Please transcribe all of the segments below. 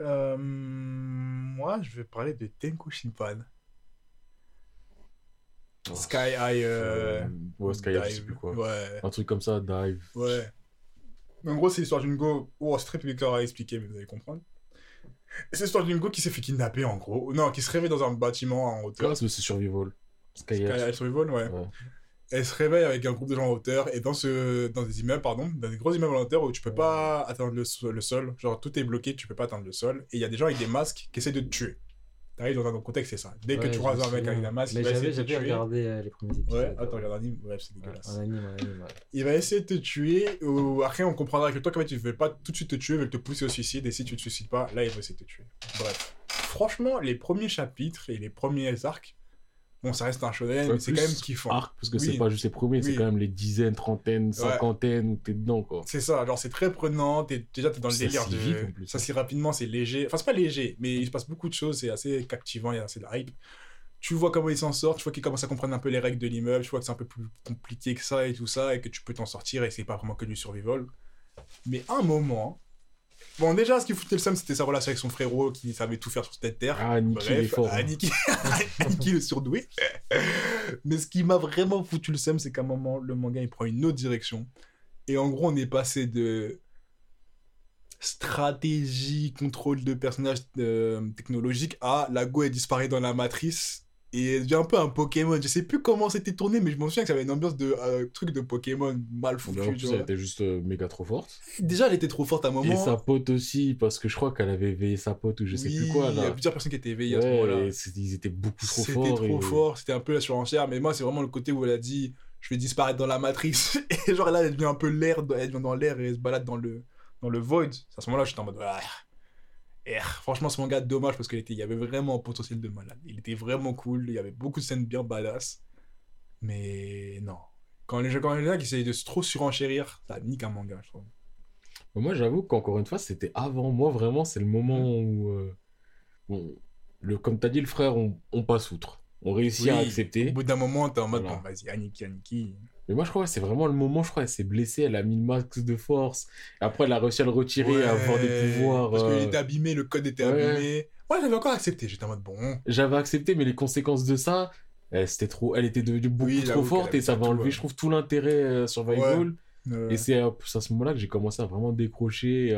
Euh, moi, je vais parler de Tenku Shinpan. Oh, Sky High. euh, ouais, Sky High, je sais plus quoi. Ouais. Un truc comme ça, dive. Ouais. En gros, c'est l'histoire d'une go. Oh, c'est très bizarre à expliquer, mais vous allez comprendre. C'est l'histoire d'une go qui s'est fait kidnapper, en gros. Non, qui se réveille dans un bâtiment en hauteur. C'est survival. Sky Sky High. High Survival, ouais. Ouais. Elle se réveille avec un groupe de gens en hauteur, et dans, ce, dans des immeubles, pardon, dans des gros immeubles en hauteur où tu peux pas atteindre le, le sol. Genre, tout est bloqué, tu peux pas atteindre le sol. Et il y a des gens avec des masques qui essaient de te tuer. T'arrives dans un contexte, c'est ça. Dès que Ouais, tu je croises un mec avec un masque, Mais j'avais, j'avais regardé euh, les premiers épisodes. Ouais, attends, regarde bref, c'est Ouais, dégueulasse. En anime, en anime, ouais. Il va essayer de te tuer, ou après on comprendra que toi, quand même, tu ne veux pas tout de suite te tuer, veut te pousser au suicide, et si tu te suicides pas, là, il va essayer de te tuer. Bref. Franchement, les premiers chapitres et les premiers arcs, bon, ça reste un shonen, Ouais, mais c'est quand même kiffant. Arc, parce que Oui. c'est pas juste les premiers, c'est quand même les dizaines, trentaines, cinquantaines où t'es dedans, quoi. C'est ça, genre c'est très prenant, t'es, déjà t'es dans le délire de... vite, en plus. Ça s'y rapidement, c'est léger. Enfin, c'est pas léger, mais il se passe beaucoup de choses, c'est assez captivant, il y a assez de hype. Tu vois comment il s'en sort, tu vois qu'il commence à comprendre un peu les règles de l'immeuble, tu vois que c'est un peu plus compliqué que ça et tout ça, et que tu peux t'en sortir, et c'est pas vraiment que du survival. Mais à un moment... Bon, déjà, ce qui foutait le seum, c'était sa relation avec son frérot, qui savait tout faire sur cette terre. Ah, Niki, il est Bref, fort. hein. Le surdoué. Mais ce qui m'a vraiment foutu le seum, c'est qu'à un moment, le manga, il prend une autre direction. Et en gros, on est passé de stratégie, contrôle de personnages euh, technologiques à la go, elle disparaît dans la matrice. Et elle devient un peu un Pokémon. Je sais plus comment c'était tourné, mais je m'en souviens que ça avait une ambiance de euh, truc de Pokémon mal En foutu. plus, tu elle était juste euh, méga trop forte. Déjà, elle était trop forte à un moment. Et sa pote aussi, parce que je crois qu'elle avait éveillé sa pote ou je sais Oui, plus quoi, Il y a plusieurs personnes qui étaient éveillées à ce moment-là. ils étaient beaucoup trop C'était forts. trop et- fort, c'était un peu la surenchère, mais moi c'est vraiment le côté où elle a dit je vais disparaître dans la matrice et genre là elle devient un peu l'air, elle devient dans l'air et elle se balade dans le dans le void. À ce moment-là j'étais en mode ah. Eh, franchement ce manga dommage parce qu'il y avait vraiment un potentiel de malade. Il était vraiment cool, il y avait beaucoup de scènes bien badass. Mais non. Quand les gens quand les gens qui essayent de se trop surenchérir, ça nique un manga, je trouve. Moi, j'avoue qu'encore une fois, c'était avant. Moi, vraiment, c'est le moment où. euh, bon, le, comme t'as dit, le frère, on, on passe outre. On réussit à accepter. Au bout d'un moment, t'es en mode Voilà. bon, vas-y, Aniki, Aniki. Mais moi, je crois que c'est vraiment le moment, je crois, elle s'est blessée, elle a mis le max de force. Et après, elle a réussi à le retirer, à avoir des pouvoirs. Parce euh, qu'il était abîmé, le code était ouais. abîmé. Ouais, j'avais encore accepté. J'étais en mode bon. J'avais accepté, mais les conséquences de ça, euh, c'était trop. Elle était devenue beaucoup Oui, trop forte et ça enlever, ouais. je trouve, tout l'intérêt euh, survival. Euh, Et c'est à ce moment-là que j'ai commencé à vraiment décrocher.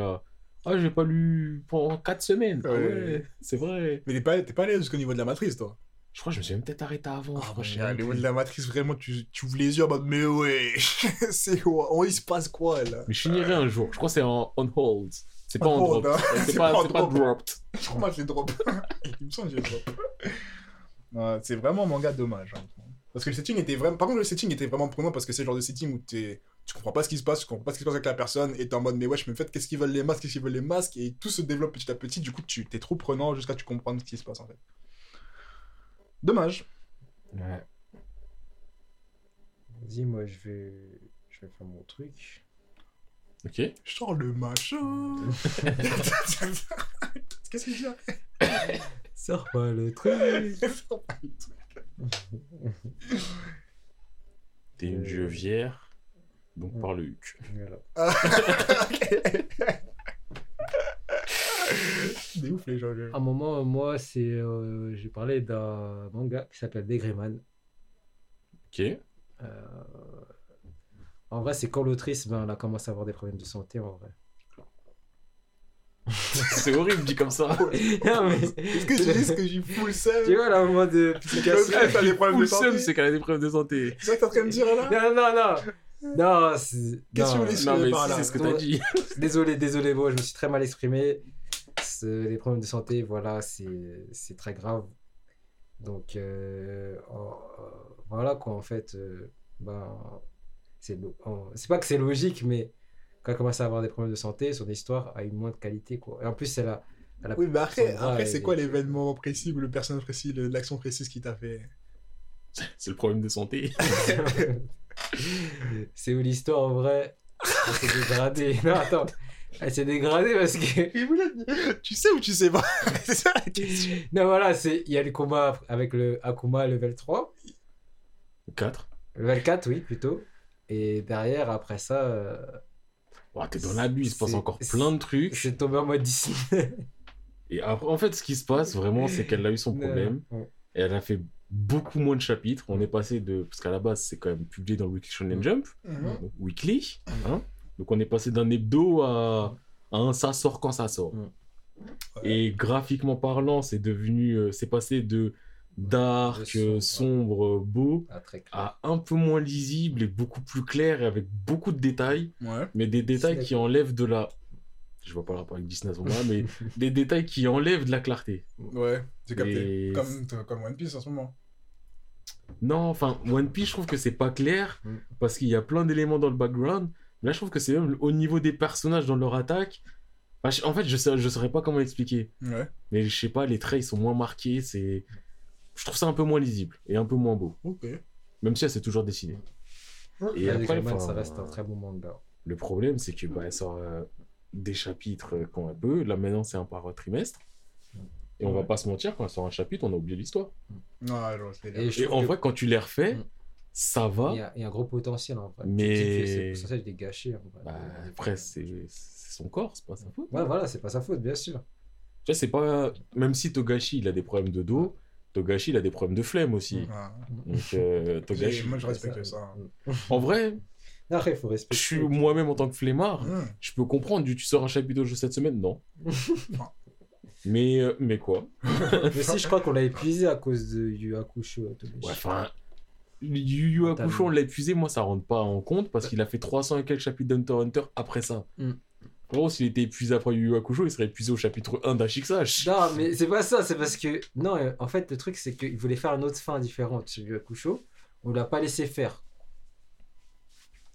Ah, j'ai pas lu pendant 4 semaines. Ah Ouais. c'est vrai. Mais t'es pas, t'es pas allé jusqu'au niveau de la matrice, toi. Je crois que je me suis même peut-être arrêté avant. je je Au niveau plus. de la matrice, vraiment, tu, tu ouvres les yeux en mode mais ouais, c'est quoi Oh, il se passe quoi là? Mais je finirai un jour. Je crois que c'est en on hold. C'est pas en drop. hein. C'est pas, pas pas drop. dropped. Je crois que j'ai drop. il me semble que j'ai drop. C'est vraiment un manga dommage. hein. Parce que le setting était vraiment. Par contre, le setting était vraiment prenant parce que c'est le genre de setting où t'es. Tu comprends pas ce qui se passe, tu comprends pas ce qui se passe avec la personne, et t'es en mode, mais wesh, mais en fait, qu'est-ce qu'ils veulent les masques, qu'est-ce qu'ils veulent les masques, et tout se développe petit à petit, du coup, tu t'es trop prenant jusqu'à tu comprendre ce qui se passe en fait. Dommage. Ouais. Vas-y, moi, je vais... je vais faire mon truc. Ok. Je sors le machin. Qu'est-ce qu'il dit là Sors pas le truc. T'es une Euh, juvière, donc par le huc. Voilà. C'est ouf les gens. À un moment, moi, c'est, euh, j'ai parlé d'un manga qui s'appelle Degreman. Ok. Euh, En vrai, c'est quand l'autrice, ben, elle a commencé à avoir des problèmes de santé, en vrai. c'est horrible dit comme ça. non, mais... Est-ce que j'ai dit ce que j'ai fou le seum? Tu vois, là, au moment de... L'autrice a des problèmes de santé c'est qu'elle a des problèmes de santé. C'est ça que t'es en train de dire là? Non, non, non Non, c'est... Qu'est-ce que voulez Non, mais par là? c'est ce que t'as dit. Désolé, désolé, bon, je me suis très mal exprimé. C'est- Les problèmes de santé, voilà, c'est c'est très grave. Donc, euh, oh, euh, voilà quoi, en fait, euh, ben, c'est oh, c'est pas que c'est logique, mais quand elle commence à avoir des problèmes de santé, son histoire a une moins de qualité, quoi. Et en plus, elle a. elle a- Oui, mais après, c'est quoi l'événement précis ou le personnage précis, l'action précise qui t'a fait? C'est le problème de santé. c'est où l'histoire, en vrai, s'est dégradée. Non, attends, elle s'est dégradée parce que. Tu sais ou tu sais pas? C'est ça la question. Non, voilà, c'est- il y a le combat avec le Akuma level 3. 4. Level 4, oui, plutôt. Et derrière, après ça, euh, Oh, t'es dans l'abus, il se passe encore plein de trucs. c'est tombé en mode Disney. Et après, en fait, ce qui se passe vraiment, c'est qu'elle a eu son problème. Ouais. Et elle a fait beaucoup moins de chapitres. On est passé de. Parce qu'à la base, c'est quand même publié dans le Weekly Shonen Jump, Mhm. donc weekly. hein. Donc on est passé d'un hebdo à, à un ça sort quand ça sort. Mm. Et graphiquement parlant, c'est devenu. euh, c'est passé de dark, De sombre, euh, sombre, beau, Ah, à un peu moins lisible et beaucoup plus clair et avec beaucoup de détails. Ouais. Mais des détails qui enlèvent de la. Je vois pas le rapport avec Disney à ce moment-là, mais des détails qui enlèvent de la clarté. Ouais, c'est capté. Et- Comme, comme One Piece en ce moment. Non, enfin, One Piece, je trouve que c'est pas clair Mm. parce qu'il y a plein d'éléments dans le background. Mais là, je trouve que c'est même au niveau des personnages dans leur attaque. Enfin, en fait, je sais, je saurais pas comment expliquer. Ouais. Mais je sais pas, les traits ils sont moins marqués. C'est, je trouve ça un peu moins lisible et un peu moins beau. Ok. Même si elle s'est toujours dessinée. Et après, Rayman, enfin, ça reste un très bon manga. Le problème, c'est que bah, elle sort euh, des chapitres euh, quand elle peut. Là, maintenant, c'est un par trimestre. Et on va pas se mentir, quand elle sort un chapitre, on a oublié l'histoire. Et Et en que- vrai, quand tu les refais, Mm. Ça va. Il y, a, il y a un gros potentiel en vrai. Mais- C'est pour ça que je l'ai gâché. En vrai. Bah, après, c'est c'est son corps, c'est pas sa faute. Ouais, voilà, c'est pas sa faute, bien sûr. Tu vois, c'est pas. Même si Togashi, il a des problèmes de dos, Togashi, il a des problèmes de flemme aussi. Ouais. Donc, euh, Togashi. Moi, je respecte ça. En vrai, Après, il faut je respecter. suis moi-même en tant que flemmard, Mhm. je peux comprendre. Du tu sors un chapitre de jeu cette semaine Non. mais, euh, mais quoi Mais si, je crois qu'on l'a épuisé à cause de Yu Hakusho. Togashi. Ouais, enfin. Yu Yu Hakusho, on l'a épuisé, moi ça rentre pas en compte parce qu'il a fait 300 et quelques chapitres d'Hunter Hunter après ça. Mm. Gros, s'il était épuisé après Yu Yu Hakusho, il serait épuisé au chapitre 1 d'Ashiksash. Non, mais c'est pas ça, c'est parce que. Non, euh, en fait, le truc, c'est qu'il voulait faire une autre fin différente sur Yu Hakusho. On l'a pas laissé faire.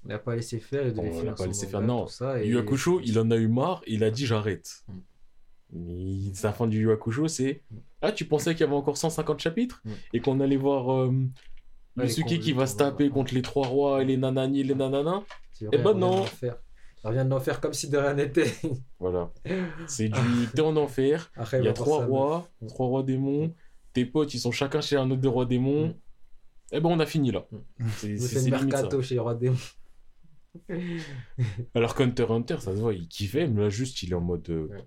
On l'a pas laissé faire, il devait On l'a pas laissé faire, non. ça, et- Yu Hakusho, il en a eu marre, il a dit j'arrête. Mm. Mais Sa fin du Yu Hakusho, c'est Ah, tu pensais qu'il y avait encore 150 chapitres Mm. Et qu'on allait voir euh, Yusuke les qui va se taper contre les trois rois et les nanani et les nananas C'est Eh ben non. vient d'en faire comme si de rien n'était. Voilà. C'est du T'es en enfer, Après, il y a trois rois, meuf. trois rois démons, tes potes ils sont chacun chez un autre des rois démons. Mm. Eh ben on a fini là. Mm. C'est le mercato chez les rois démons. Alors qu'Hunter Hunter, ça se voit, il kiffait, mais là juste il est en mode. euh, Ouais.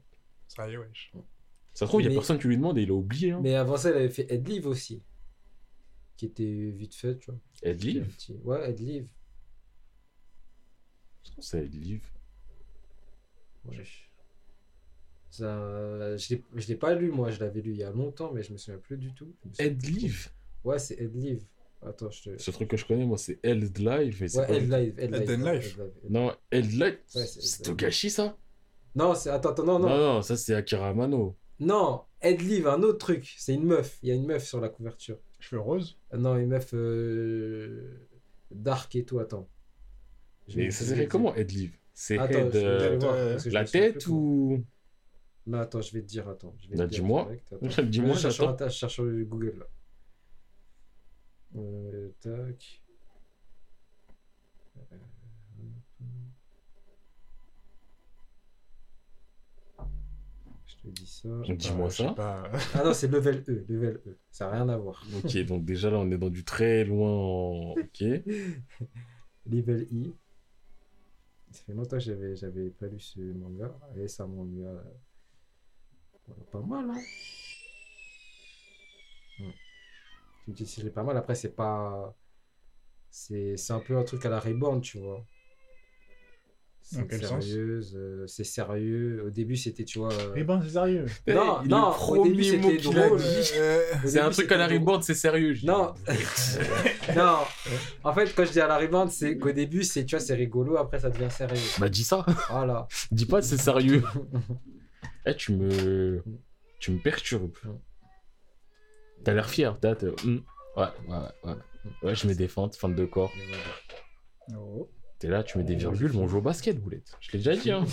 Ça y est, wesh. Ça se trouve, il y a Mais- personne qui lui demande et il a oublié. Hein. Mais avant ça, il avait fait Headlive aussi. Qui était vite fait, tu vois. Headlive Un petit- Ouais, Headlive. C'est Headlive. Ouais. Ça, je l'ai- je l'ai pas lu, moi, je l'avais lu il y a longtemps, mais je me souviens plus du tout. Headlive trop. Ouais, c'est Headlive. Attends, je te. Ce truc que je connais, moi, c'est Held Live. Mais c'est Ouais, and ouais, Life. Headlive. Non, Held Live, Ouais, c'est Togashi ça? Non, c'est. Attends, attends, non, non. non. non, ça c'est Akira Amano. Non, Headlive, un autre truc. C'est une meuf. Il y a une meuf sur la couverture. Cheveux roses. Ah non, une meuf euh, dark et tout, attends. Mais ça te comment C'est Attends, Head, euh, voir, la tête ou. Non, attends, je vais te dire, attends. Je vais Bah, te dire dis-moi. Dis-moi, je cherche sur j'attends. Inter- je cherche sur Google là. Euh, tac. Je te dis ça. Dis-moi je ça. pas. Ah non, c'est level E, level E. Ça n'a rien à voir. Ok, donc déjà là, on est dans du très loin. en- Ok. Level I. Ça fait longtemps que j'avais, j'avais pas lu ce manga. Et ça m'ennuie. voilà, pas mal, hein. Tu me dis si j'ai pas mal. Après, c'est pas. C'est, c'est un peu un truc à la Reborn, tu vois. C'est sérieuse, euh, c'est sérieux. Au début, c'était, tu vois. euh, ben, c'est sérieux. Non, Eh, non, le au début, premier mot c'était qu'il a drôle. dit, au C'est un truc à la. Reborn, c'est sérieux. Non. non, en fait, quand je dis à la Reborn, c'est qu'au début, c'est, tu vois, c'est rigolo. Après, ça devient sérieux. Bah, dis ça. Voilà. Dis pas c'est sérieux. Eh, tu me. Tu me perturbes. T'as l'air fier, t'as. hum. Ouais, ouais, ouais, ouais. Ouais, je des feintes, feintes de corps. Oh. T'es là, tu mets des virgules, mais on joue au basket, boulette. Je l'ai déjà dit, hein.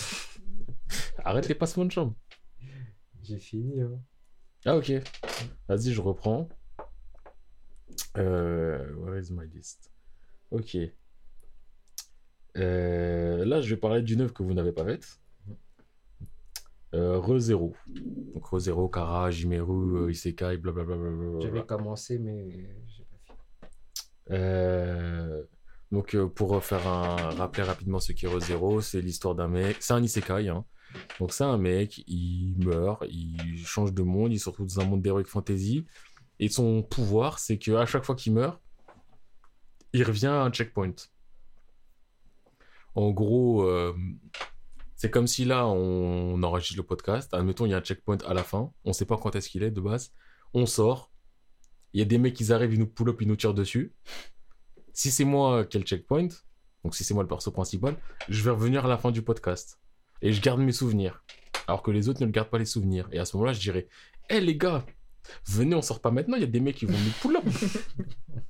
Arrête les passements de chambre. J'ai fini. Hein. Ah, ok. Vas-y, je reprends. Euh, where is my list? Ok. Euh, là, je vais parler d'une œuvre que vous n'avez pas faite. Euh, Re-Zero. Donc, Re-Zero, Kara, Jimeru, euh, Isekai, blablabla. J'avais commencé, mais j'ai pas fini. Euh, donc, euh, pour rappeler rapidement ce qu'est Re-Zero, c'est l'histoire d'un mec. C'est un Isekai, hein. Donc c'est un mec, il meurt, il change de monde, il se retrouve dans un monde d'heroic fantasy. Et son pouvoir, c'est qu'à chaque fois qu'il meurt, il revient à un checkpoint. En gros, euh, c'est comme si là, on enregistre le podcast. Admettons, il y a un checkpoint à la fin. On sait pas quand est-ce qu'il est de base. On sort. Il y a des mecs qui arrivent, ils nous pull up, ils nous tirent dessus. Si c'est moi qui ai le checkpoint, donc si c'est moi le perso principal, je vais revenir à la fin du podcast. Et je garde mes souvenirs. Alors que les autres ne le gardent pas les souvenirs. Et à ce moment-là, je dirais Hé les gars, venez, on sort pas maintenant, il y a des mecs qui vont nous pull.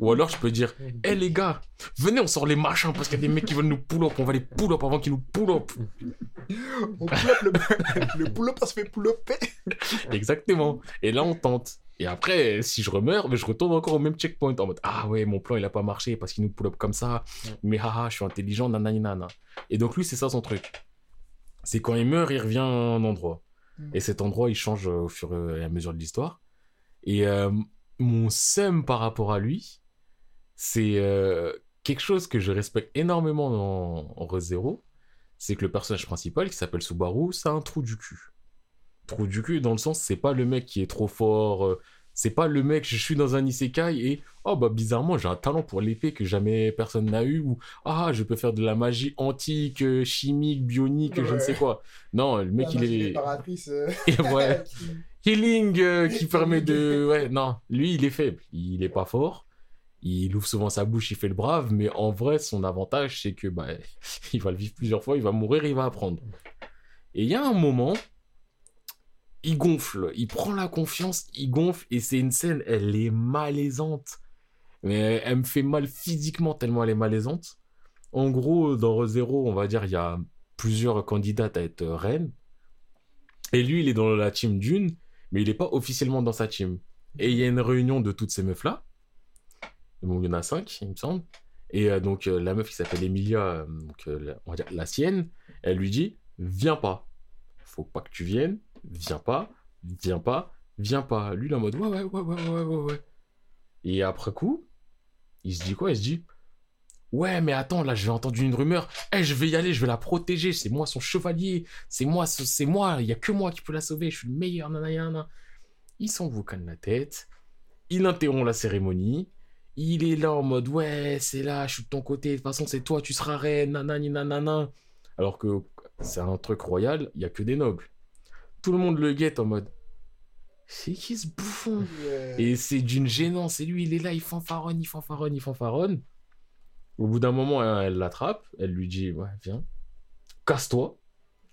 Ou alors je peux dire Hé les gars, venez, on sort les machins parce qu'il y a des mecs qui veulent nous pull up. On va les pull up avant qu'ils nous pull up. On pull up le, le pull up, ça se fait pull up. Exactement. Et là, on tente. Et après, si je remeurs, mais je retourne encore au même checkpoint en mode Ah ouais, mon plan il a pas marché parce qu'il nous pull up comme ça. Mais haha, je suis intelligent, nanani nana. Et donc lui, c'est ça son truc. C'est quand il meurt, il revient à un endroit. Mm. Et cet endroit, il change au fur et à mesure de l'histoire. Et euh, mon seum par rapport à lui, c'est euh, quelque chose que je respecte énormément dans en ReZero. C'est que le personnage principal, qui s'appelle Subaru, c'est un trou du cul. Trou du cul dans le sens, c'est pas le mec qui est trop fort. euh, c'est pas le mec, je suis dans un isekai et oh bah bizarrement j'ai un talent pour l'épée que jamais personne n'a eu ou ah je peux faire de la magie antique, euh, chimique, bionique, je ne sais quoi. Non, le mec il est euh, et ouais, healing euh, qui permet de ouais non, lui il est faible, il est pas fort. Il ouvre souvent sa bouche, il fait le brave, mais en vrai, son avantage, c'est que bah, il va le vivre plusieurs fois, il va mourir, il va apprendre. Et il y a un moment, il gonfle, il prend la confiance, il gonfle, et c'est une scène, elle est malaisante. Mais elle me fait mal physiquement tellement elle est malaisante. En gros, dans ReZero, on va dire, il y a plusieurs candidates à être reine. Et lui, il est dans la team d'une, mais il n'est pas officiellement dans sa team. Et il y a une réunion de toutes ces meufs-là. Il y en a cinq, il me semble. Et euh, donc, euh, la meuf qui s'appelle Emilia, euh, la- on va dire la sienne, elle lui dit Viens pas. Faut pas que tu viennes. Viens pas. Viens pas. Viens pas. Lui, il est en mode ouais, ouais, ouais, ouais, ouais, ouais. Et après coup, il se dit quoi? Il se dit Ouais, mais attends, là, j'ai entendu une rumeur. Eh, je vais y aller, je vais la protéger. C'est moi son chevalier. C'est moi, ce- c'est moi. Il y a que moi qui peux la sauver. Je suis le meilleur. Nanana. Il s'en canne la tête. Il interrompt la cérémonie. Il est là en mode ouais, c'est là, je suis de ton côté. De toute façon, c'est toi, tu seras reine. Nanani, nanana. Alors que c'est un truc royal, il y a que des nobles. Tout le monde le guette en mode c'est qui ce bouffon? Et c'est d'une gênance. Et lui, il est là, il fanfaronne, il fanfaronne, il fanfaronne. Au bout d'un moment, elle l'attrape. Elle lui dit Ouais, viens, casse-toi.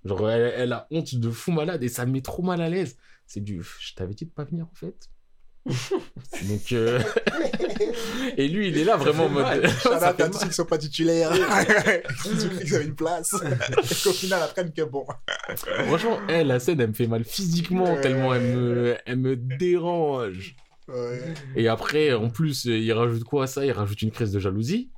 Genre, elle, elle a honte de fou malade et ça me met trop mal à l'aise. C'est du Je t'avais dit de pas venir en fait. Donc, euh, et lui, il est là vraiment en mode. Shout Ça out fait à tous ceux qui sont pas titulaires. Ils ont cru qu'ils avaient une place. Et qu'au final, apprennent que bon. Franchement, elle, la scène, elle me fait mal physiquement Ouais. tellement elle me, elle me dérange. Ouais. Et après, en plus, il rajoute quoi à ça? Il rajoute une crise de jalousie.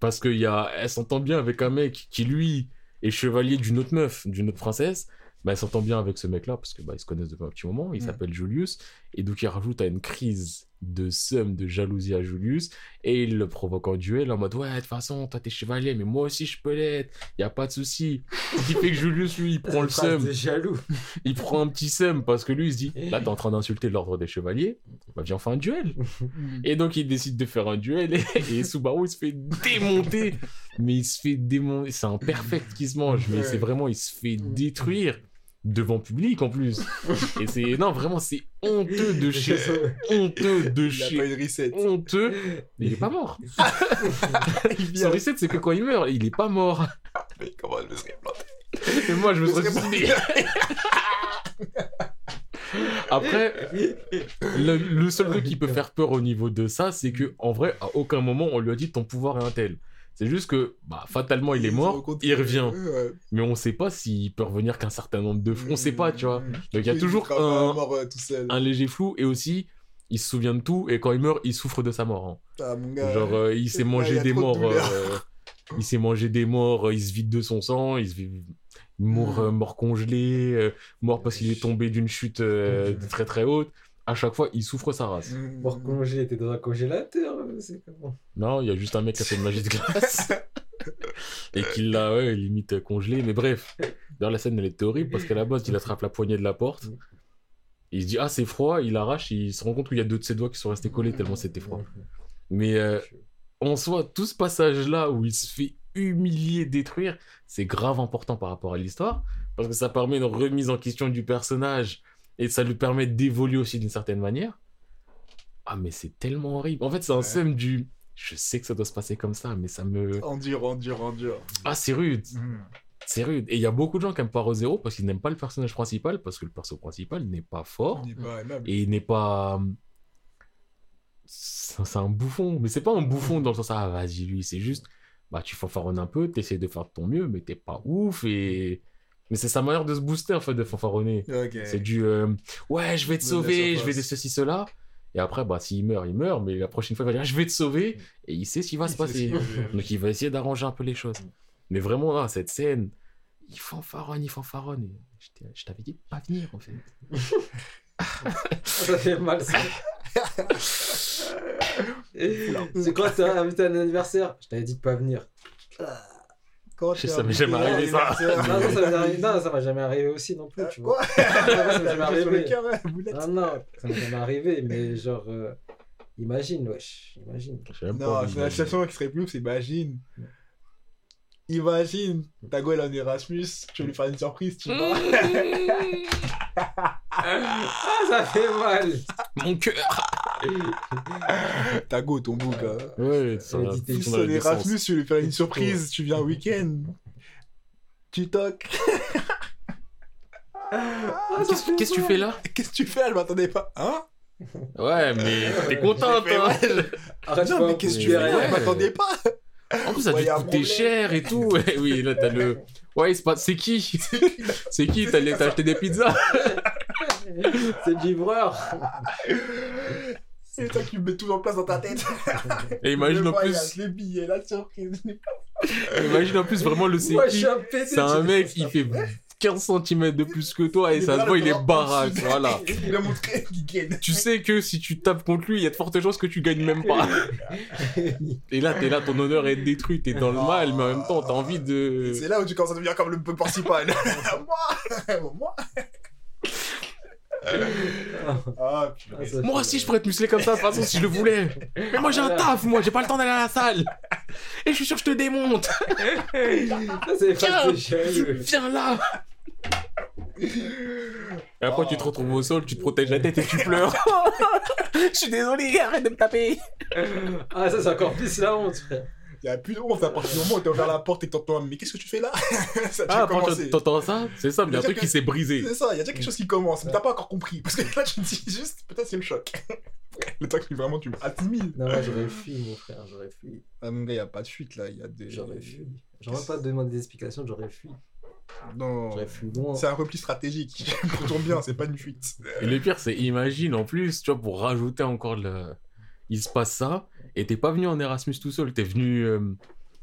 Parce qu'elle s'entend bien avec un mec qui, lui, est chevalier d'une autre meuf, d'une autre princesse. Bah, elle s'entend bien avec ce mec-là, parce que bah, ils se connaissent depuis un petit moment. Il Mm. s'appelle Julius. Et donc, il rajoute à une crise de somme, de jalousie à Julius. Et il le provoque en duel en mode Ouais, de toute façon, toi, t'es chevalier, mais moi aussi, je peux l'être. Y a pas de souci. Ce qui fait que Julius, lui, il prend le seum de jaloux. il prend un petit seum parce que lui il se dit là t'es en train d'insulter l'ordre des chevaliers bah viens on fait un duel et donc il décide de faire un duel et, et Subaru il se fait démonter mais il se fait démonter c'est un perfect qui se mange mais Ouais. c'est vraiment il se fait détruire devant public en plus. Et c'est non vraiment c'est honteux de chez honteux de Il a pas chez eu de reset. honteux. Mais il est pas mort. Il son reset c'est que quand il meurt il est pas mort. Mais comment je me serais planté et moi je me Je serais Après, le, le seul truc qui peut faire peur au niveau de ça, c'est que en vrai, à aucun moment on lui a dit ton pouvoir est un tel. C'est juste que, bah, fatalement, il est mort, il revient. Ouais. Mais on sait pas s'il peut revenir qu'un certain nombre de fois. On sait pas, tu vois. Mmh. Donc il y a toujours un, mort euh, tout seul. un léger flou et aussi, il se souvient de tout et quand il meurt, il souffre de sa mort. hein. Ah, mon gars. Genre, euh, il s'est il a- mangé des de morts. euh, il s'est mangé des morts, euh, il se vide de son sang, il se vide. Mort, Mm. euh, mort congelé, euh, mort parce qu'il est tombé d'une chute euh, très très haute. À chaque fois, il souffre sa race. Mmh. Pour congé, t'es dans un congélateur, c'est comment Non, il y a juste un mec qui a fait une magie de glace. et qu'il l'a ouais, limite congelé. Mais bref, d'ailleurs la scène elle était horrible parce qu'à la base il attrape la poignée de la porte. Il se dit ah c'est froid, il arrache, il se rend compte qu'il y a deux de ses doigts qui sont restés collés tellement c'était froid. Mais euh, en soi, tout ce passage-là où il se fait humilier, détruire, c'est grave important par rapport à l'histoire, parce que ça permet une remise en question du personnage, et ça lui permet d'évoluer aussi d'une certaine manière. Ah, mais c'est tellement horrible. En fait, c'est un Ouais. seum du... Je sais que ça doit se passer comme ça, mais ça me... Endure, endure, endure. Ah, c'est rude. Mhm. C'est rude. Et il y a beaucoup de gens qui aiment pas Zero parce qu'ils n'aiment pas le personnage principal, parce que le perso principal n'est pas fort. Il pas. Et il n'est pas. C'est c'est un bouffon. Mais c'est pas un bouffon dans le sens, ah, vas-y, lui, c'est juste. Bah, tu fanfaronnes un peu, t'essaies de faire de ton mieux, mais t'es pas ouf. Et. Mais c'est sa manière de se booster, en fait, de fanfaronner. C'est du. euh, ouais, je vais te sauver, je vais de ceci, cela. Et après, bah, s'il meurt, il meurt. Mais la prochaine fois, il va dire, ah, je vais te sauver. Et il sait ce qui va Il se passer. Donc, il va essayer d'arranger un peu les choses. Mais vraiment, là, cette scène, il fanfaronne, il fanfaronne. Je t'avais dit de pas venir, en fait. Ça fait mal, ça. C'est quoi, t'as invité à un anniversaire? Je t'avais dit de pas venir. Quand mais invité jamais arrivé, ça. Non, non, ça m'est arrivé- non, ça m'a jamais arrivé aussi non plus, tu vois. Quoi ça m'est jamais arrivé. cœur. Non, non, ça m'est jamais arrivé, mais genre, euh, imagine, wesh, imagine. Non, c'est la situation qui serait plus ouf, c'est imagine. Imagine, ta gueule en Erasmus, tu veux lui faire une surprise, tu vois. Ah, ça fait mal. Mon cœur ta go, ton bouc. hein. Ouais, ça sens. Erasmus, tu veux lui faire une surprise, tu viens un week-end. Tu toques. Qu'est-ce qu'est-ce que tu fais là? Qu'est-ce que tu fais Elle m'attendait pas. Hein? Ouais, mais t'es contente, hein Non, pas, mais qu'est-ce que tu fais. Elle m'attendait pas. En plus, ça a Ouais, dû a un coûter cher et tout. Ouais, oui, là, t'as le... Ouais, c'est pas... C'est qui? C'est qui? T'as t'as acheté des pizzas? C'est le livreur. C'est toi qui mets tout en place dans ta tête. Et imagine en plus... Les billets, la surprise. Imagine en plus vraiment le pédé. C'est un mec, il fait 15 cm de plus que toi et ça se voit, il est baraque, voilà. Il a montré qu'il gagne. Tu sais que si tu tapes contre lui, il y a de fortes chances que tu gagnes même pas. Et là, t'es là, ton honneur est détruit, t'es dans le mal, mais en même temps, t'as envie de... C'est là où tu commences à devenir comme le principal. Moi Moi Ah. Ah, ça Moi aussi, je pourrais te muscler comme ça, de toute façon, si je le voulais. Mais moi, j'ai un taf, moi, j'ai pas le temps d'aller à la salle. Et je suis sûr que je te démonte. Ça, c'est pas. Viens là. Et après, tu te retrouves au sol, tu te protèges la tête et tu pleures. Je suis désolé, arrête de me taper. Ah, ça, c'est encore plus la honte, frère. Il y a plus de honte à partir du moment où t'as ouvert la porte et que t'entends Mais qu'est-ce que tu fais là? Ça a Ah, t'entends ça, c'est ça, mais il y a un truc qui s'est brisé. C'est ça, il y a déjà quelque chose qui commence, mais t'as pas encore compris. Parce que là, tu te dis juste, peut-être c'est le choc. Le temps que vraiment tu assimilles. Non, j'aurais fui, mon frère, j'aurais fui. Ah, mon gars, y a pas de fuite là, il y a des. J'aurais fui. J'aurais pas demandé des explications, j'aurais fui. Non. J'aurais fui loin. C'est un repli stratégique. Pour ton bien, c'est pas une fuite. Et le pire, c'est imagine en plus, tu vois, pour rajouter encore le. Il se passe ça, et t'es pas venu en Erasmus tout seul, t'es venu euh,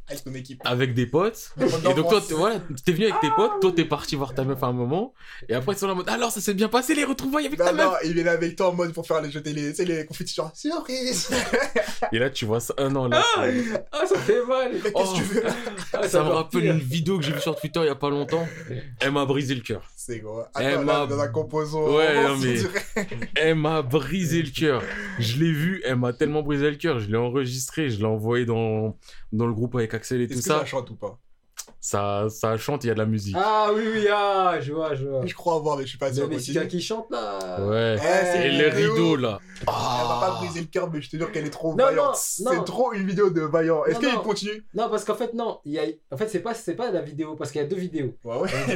Avec ton équipe. avec des potes. Et donc toi, t'es- voilà, t'es venu avec tes potes, toi t'es parti voir ta meuf à un moment, et après ils sont là en mode alors ça s'est bien passé les retrouvailles avec ta Non, meuf. non, il vient avec toi en mode pour faire les jeter les, les confettis genre surprise. Et là tu vois ça, un an là. Ah, ça fait mal. Qu'est-ce Oh. que tu veux Ah, Ça me rappelle pire. une vidéo que j'ai vue sur Twitter il y a pas longtemps. Elle m'a brisé le cœur. C'est gros. Attends, ma- là, dans un composant. Ouais, non, mais-. Elle m'a brisé le cœur. Je l'ai vue, elle m'a tellement brisé le cœur. Je l'ai enregistré, je l'ai envoyé dans, dans le groupe avec Axel et tout que ça. ça chante ou pas? Ça, ça chante, il y a de la musique. Ah oui, oui, ah, je vois, je vois. Je crois avoir, mais je suis pas sûr. Le Mexicain qui chante là. Ouais. Eh, c'est Et les rideaux là. Elle va pas briser le cœur, mais je te jure qu'elle est trop Non, vaillante. non, non. C'est trop une vidéo de vaillant. Est-ce qu'il continue? Non, parce qu'en fait, non. Il y a... En fait, c'est pas, c'est pas la vidéo, parce qu'il y a deux vidéos. Ouais, ouais. Il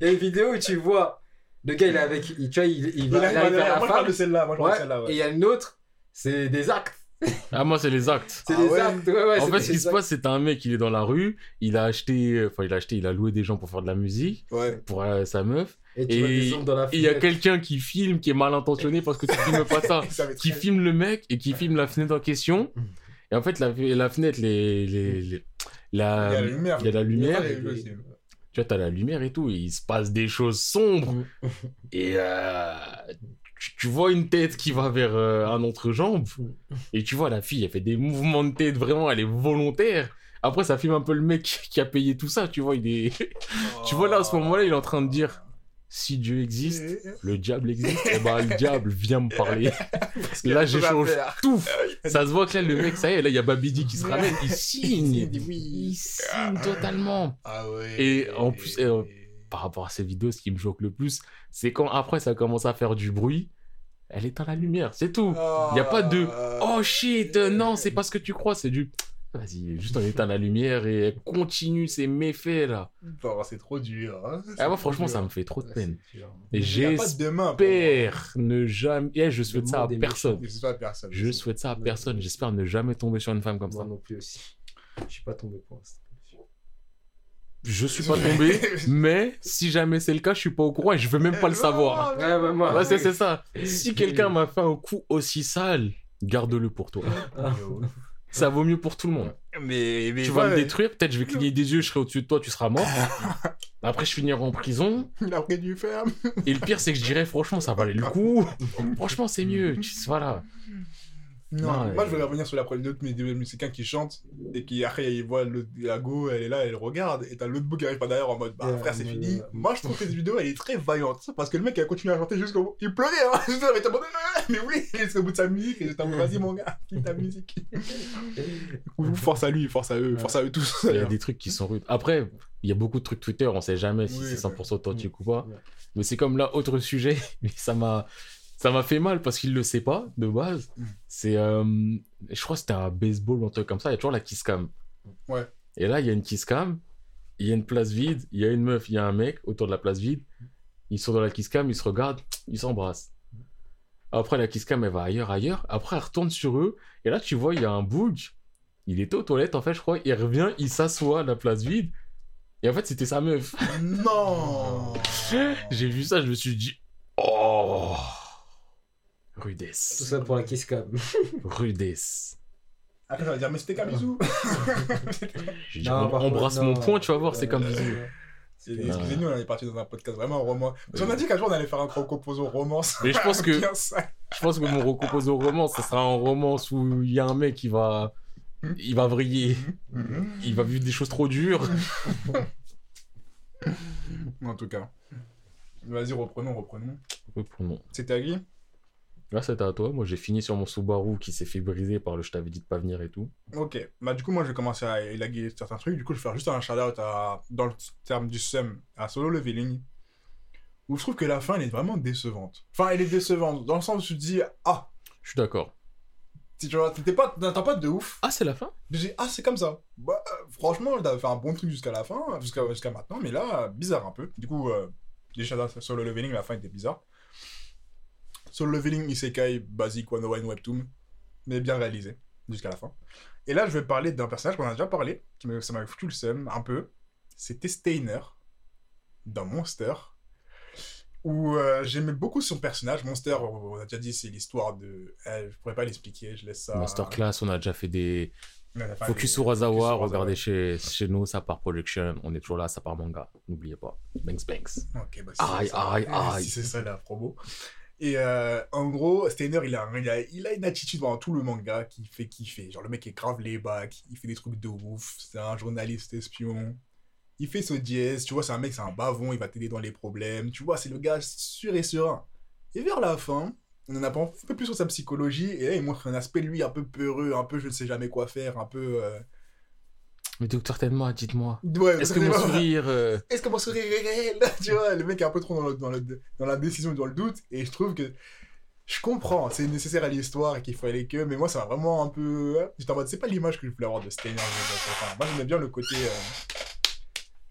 y a une vidéo où tu vois le gars, il est avec. il- tu vois, il, il Il va, il à arrive vers la Moi, je parle femme. de celle-là. Moi, je parle de Ouais, celle-là. Et il ouais. y a une autre, c'est des actes. Ah, moi, c'est les actes. C'est Ah des ouais actes. Ouais, ouais, en fait, ce qui se passe, c'est un mec, il est dans la rue, il a acheté, enfin, il a acheté, il a loué des gens pour faire de la musique, Ouais. pour euh, sa meuf. Et il y a quelqu'un qui filme, qui est mal intentionné parce que tu filmes pas ça. Qui très- filme le mec et qui filme la fenêtre en question. Mm. Et en fait, la, la fenêtre, les, les, les- la, Il y a la lumière. y a la lumière. Tu vois, t'as la lumière et tout, et il se passe des choses sombres. Mm. Et euh, tu, vois une tête qui va vers euh, un entrejambe, et tu vois la fille, elle fait des mouvements de tête, vraiment, elle est volontaire. Après, ça filme un peu le mec qui a payé tout ça, tu vois, il est... tu vois là, à ce moment-là, il est en train de dire, si Dieu existe, le diable existe, et bah le diable vient me parler. Là, j'échange tout. Ça se voit que là, le mec, ça y est, là, il y a Babidi qui se ramène, il signe. Il signe totalement. Ah ouais. Et en plus, euh, Par rapport à ces vidéos, ce qui me choque le plus, c'est quand après ça commence à faire du bruit, elle éteint la lumière, c'est tout. Il y a pas de Oh shit, euh, non, c'est pas ce que tu crois, c'est du Vas-y, juste on éteint la lumière et elle continue ses méfaits là. Oh, c'est trop dur. hein. Ah, moi, franchement, dur. ça me fait trop de peine. c'est dur. Et Il y a pas de demain. pour moi. j'espère ne jamais. Eh, je souhaite ça à personne. Je sais pas personne. Je souhaite ça à personne. J'espère ne jamais tomber sur une femme comme Moi ça. non plus aussi. Je suis pas tombé pour l'instant. Je suis pas tombé, mais si jamais c'est le cas, je suis pas au courant et je veux même pas le savoir. Ouais, ouais, moi. Ouais, c'est c'est ça. Si quelqu'un m'a fait un coup aussi sale, garde-le pour toi. Ça vaut mieux pour tout le monde. Mais, mais Tu vas me ouais, détruire, peut-être je vais cligner des yeux, je serai au-dessus de toi, tu seras mort. Après, je finirai en prison. Il a pris du ferme. Et le pire, c'est que je dirais, franchement, ça valait le coup. Franchement, c'est mieux. Voilà. Non, Non, moi je voudrais revenir sur la première note, mais des Mexicains qui chantent et qui après ils voient l'autre- la go, elle est là, elle regarde et t'as l'autre bout qui arrive pas derrière en mode bah frère c'est fini. Moi je trouve que cette vidéo elle est très vaillante parce que le mec il a continué à chanter jusqu'au bout. Il pleurait, hein. Mais oui, jusqu'au bout de sa musique et j'étais en mode vas-y mon gars, quitte ta musique. force à lui, force à eux, Ouais. force à eux tous. Il y a des trucs qui sont rudes. Après, il y a beaucoup de trucs Twitter, on sait jamais si Oui, c'est 100% authentique ou pas. Mais c'est comme là, autre sujet, mais ça m'a. Ça m'a fait mal parce qu'il le sait pas de base. Mm. C'est, euh, je crois que c'était un baseball ou un truc comme ça. Il y a toujours la kiss cam. Ouais. Et là, il y a une kiss cam, il y a une place vide, il y a une meuf, il y a un mec autour de la place vide. Ils sont dans la kiss cam, ils se regardent, ils s'embrassent. Après, la kiss cam, elle va ailleurs, ailleurs. Après, elle retourne sur eux. Et là, tu vois, il y a un boug. Il était aux toilettes, en fait, je crois. Il revient, il s'assoit à la place vide. Et en fait, c'était sa meuf. Non. J'ai vu ça, je me suis dit, oh, Tout rudesse, ça pour la kiss cam. rudesse. Après ça va dire mais c'était qu'un bisou. J'ai dit, Non, par embrasse contre, mon non. poing, tu vas voir, c'est comme ouais, bisou. Excusez-nous, on est parti dans un podcast vraiment roman. Parce qu'on a dit qu'un jour on allait faire un composant romance. Mais je pense que, Bien ça. je pense que mon recompose au romance, ce sera un romance où il y a un mec qui va, il va vriller, il va vivre des choses trop dures. En tout cas. Vas-y, reprenons, reprenons. Reprenons. C'était à qui Là, c'était à toi. Moi, j'ai fini sur mon Subaru qui s'est fait briser par le je t'avais dit de pas venir et tout. Ok. Bah, du coup, moi, je vais commencer à élaguer certains trucs. Du coup, je vais faire juste un shout-out à, dans le terme du SEM, à Solo Leveling. Où je trouve que la fin, elle est vraiment décevante. Enfin, elle est décevante. Dans le sens où tu te dis, ah, Je suis d'accord. si tu vois, t'es pas, t'attends pas de ouf. Ah, c'est la fin? Je dis, ah, c'est comme ça. Bah, euh, franchement, t'avais fait un bon truc jusqu'à la fin, jusqu'à jusqu'à maintenant, mais là, bizarre un peu. Du coup, euh, déjà, sur le leveling, la fin était bizarre. Sur le leveling, Isekai, basique, One One Webtoon, mais bien réalisé, jusqu'à la fin. Et là, je vais parler d'un personnage qu'on a déjà parlé, qui ça m'a foutu le seum, un peu. C'était Steiner, dans Monster, où euh, j'aimais beaucoup son personnage. Monster, on a déjà dit, c'est l'histoire de... eh, je pourrais pas l'expliquer, je laisse ça... Masterclass, on a déjà fait des Focus sur regardez chez, chez nous, ça part production, on est toujours là, ça part manga, n'oubliez pas. Banks Banks. Ok, bah, si Aïe, c'est ça, aïe, eh, aïe. Si c'est ça la promo. Et euh, en gros, Steiner, il a, il, a, il a une attitude dans tout le manga qui fait kiffer. Genre, le mec est grave les bacs, il fait des trucs de ouf, c'est un journaliste espion. Il fait ce dièse, tu vois, c'est un mec, c'est un bavon, il va t'aider dans les problèmes. Tu vois, c'est le gars sûr et serein. Et vers la fin, on en apprend un peu plus sur sa psychologie, et là, il montre un aspect, lui, un peu peureux, un peu je ne sais jamais quoi faire, un peu. euh, Mais docteur Tenma, dites-moi, Ouais, est-ce que mon sourire... euh, est-ce que mon sourire est réel Tu vois, le mec est un peu trop dans, le- dans, le- dans la décision et dans le doute. Et je trouve que je comprends, c'est nécessaire à l'histoire et qu'il faut aller que. Mais moi, ça m'a vraiment un peu. hein, J'étais en mode, c'est pas l'image que je voulais avoir de Steiner. Enfin, moi, j'aimais bien le côté. euh,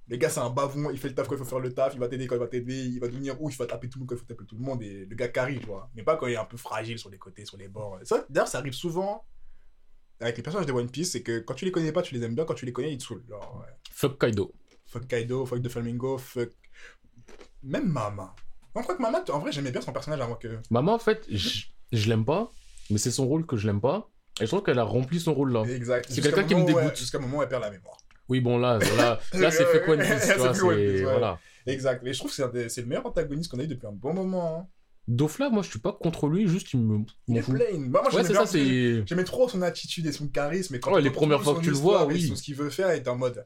Le gars, c'est un bavon, il fait le taf quand il faut faire le taf, il va t'aider quand il va t'aider, il va devenir ouf, il va taper tout le monde quand il faut taper tout le monde. Et le gars carry, tu vois. Mais pas quand il est un peu fragile sur les côtés, sur les bords. Ça, D'ailleurs, ça arrive souvent avec les personnages de One Piece, c'est que quand tu les connais pas, tu les aimes bien, quand tu les connais, ils te saoulent. Ouais. Fuck Kaido. Fuck Kaido, fuck The Flamingo, fuck. Même Mama. Non, je crois que Mama, en vrai, j'aimais bien son personnage avant que. Maman, en fait, je je l'aime pas, mais c'est son rôle que je l'aime pas. Et je trouve qu'elle a rempli son rôle là. Exact. C'est quelqu'un un qui me dégoûte. Jusqu'à un moment où elle perd la mémoire. Oui, bon, là, là, là c'est Fuck One Piece, tu vois, Fuck One Piece, c'est... ouais. Voilà. Exact. Mais je trouve que c'est le meilleur antagoniste qu'on a eu depuis un bon moment. hein. Dofla, moi, je suis pas contre lui, juste il me. Il est plain. Bah, moi, Ouais, c'est ça, c'est. J'aimais trop son attitude et son charisme. Et quand Ouais, les premières fois que tu le vois, oui. ce qu'il veut faire, t'es en mode.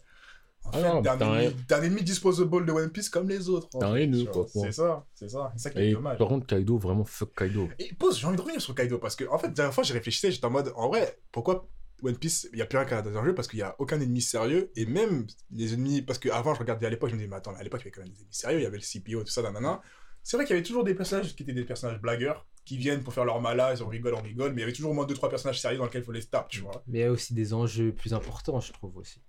En Ah fait, non, t'es un, t'as un- ennemi, ennemi disposable de One Piece comme les autres. en T'as un fait, haineux, tu vois. quoi. C'est ça, c'est ça. C'est ça qui est Et dommage. par contre, Kaido, vraiment fuck Kaido. Et pause, j'ai envie de revenir sur Kaido parce que, en fait, la dernière fois, j'ai réfléchi, j'étais en mode, en vrai, pourquoi One Piece, il n'y a plus rien qu'à dans un jeu parce qu'il n'y a aucun ennemi sérieux et même les ennemis, parce qu'avant, je regardais à l'époque, je me disais, mais attends, à l'époque, il y avait quand même des ennemis sérieux, il y avait le CPO, tout ça, nanana. C'est vrai qu'il y avait toujours des personnages qui étaient des personnages blagueurs qui viennent pour faire leur malade, on rigole, on rigole, mais il y avait toujours au moins 2-3 personnages sérieux dans lesquels il faut les taper, tu vois. Mais il y a aussi des enjeux plus importants, je trouve aussi.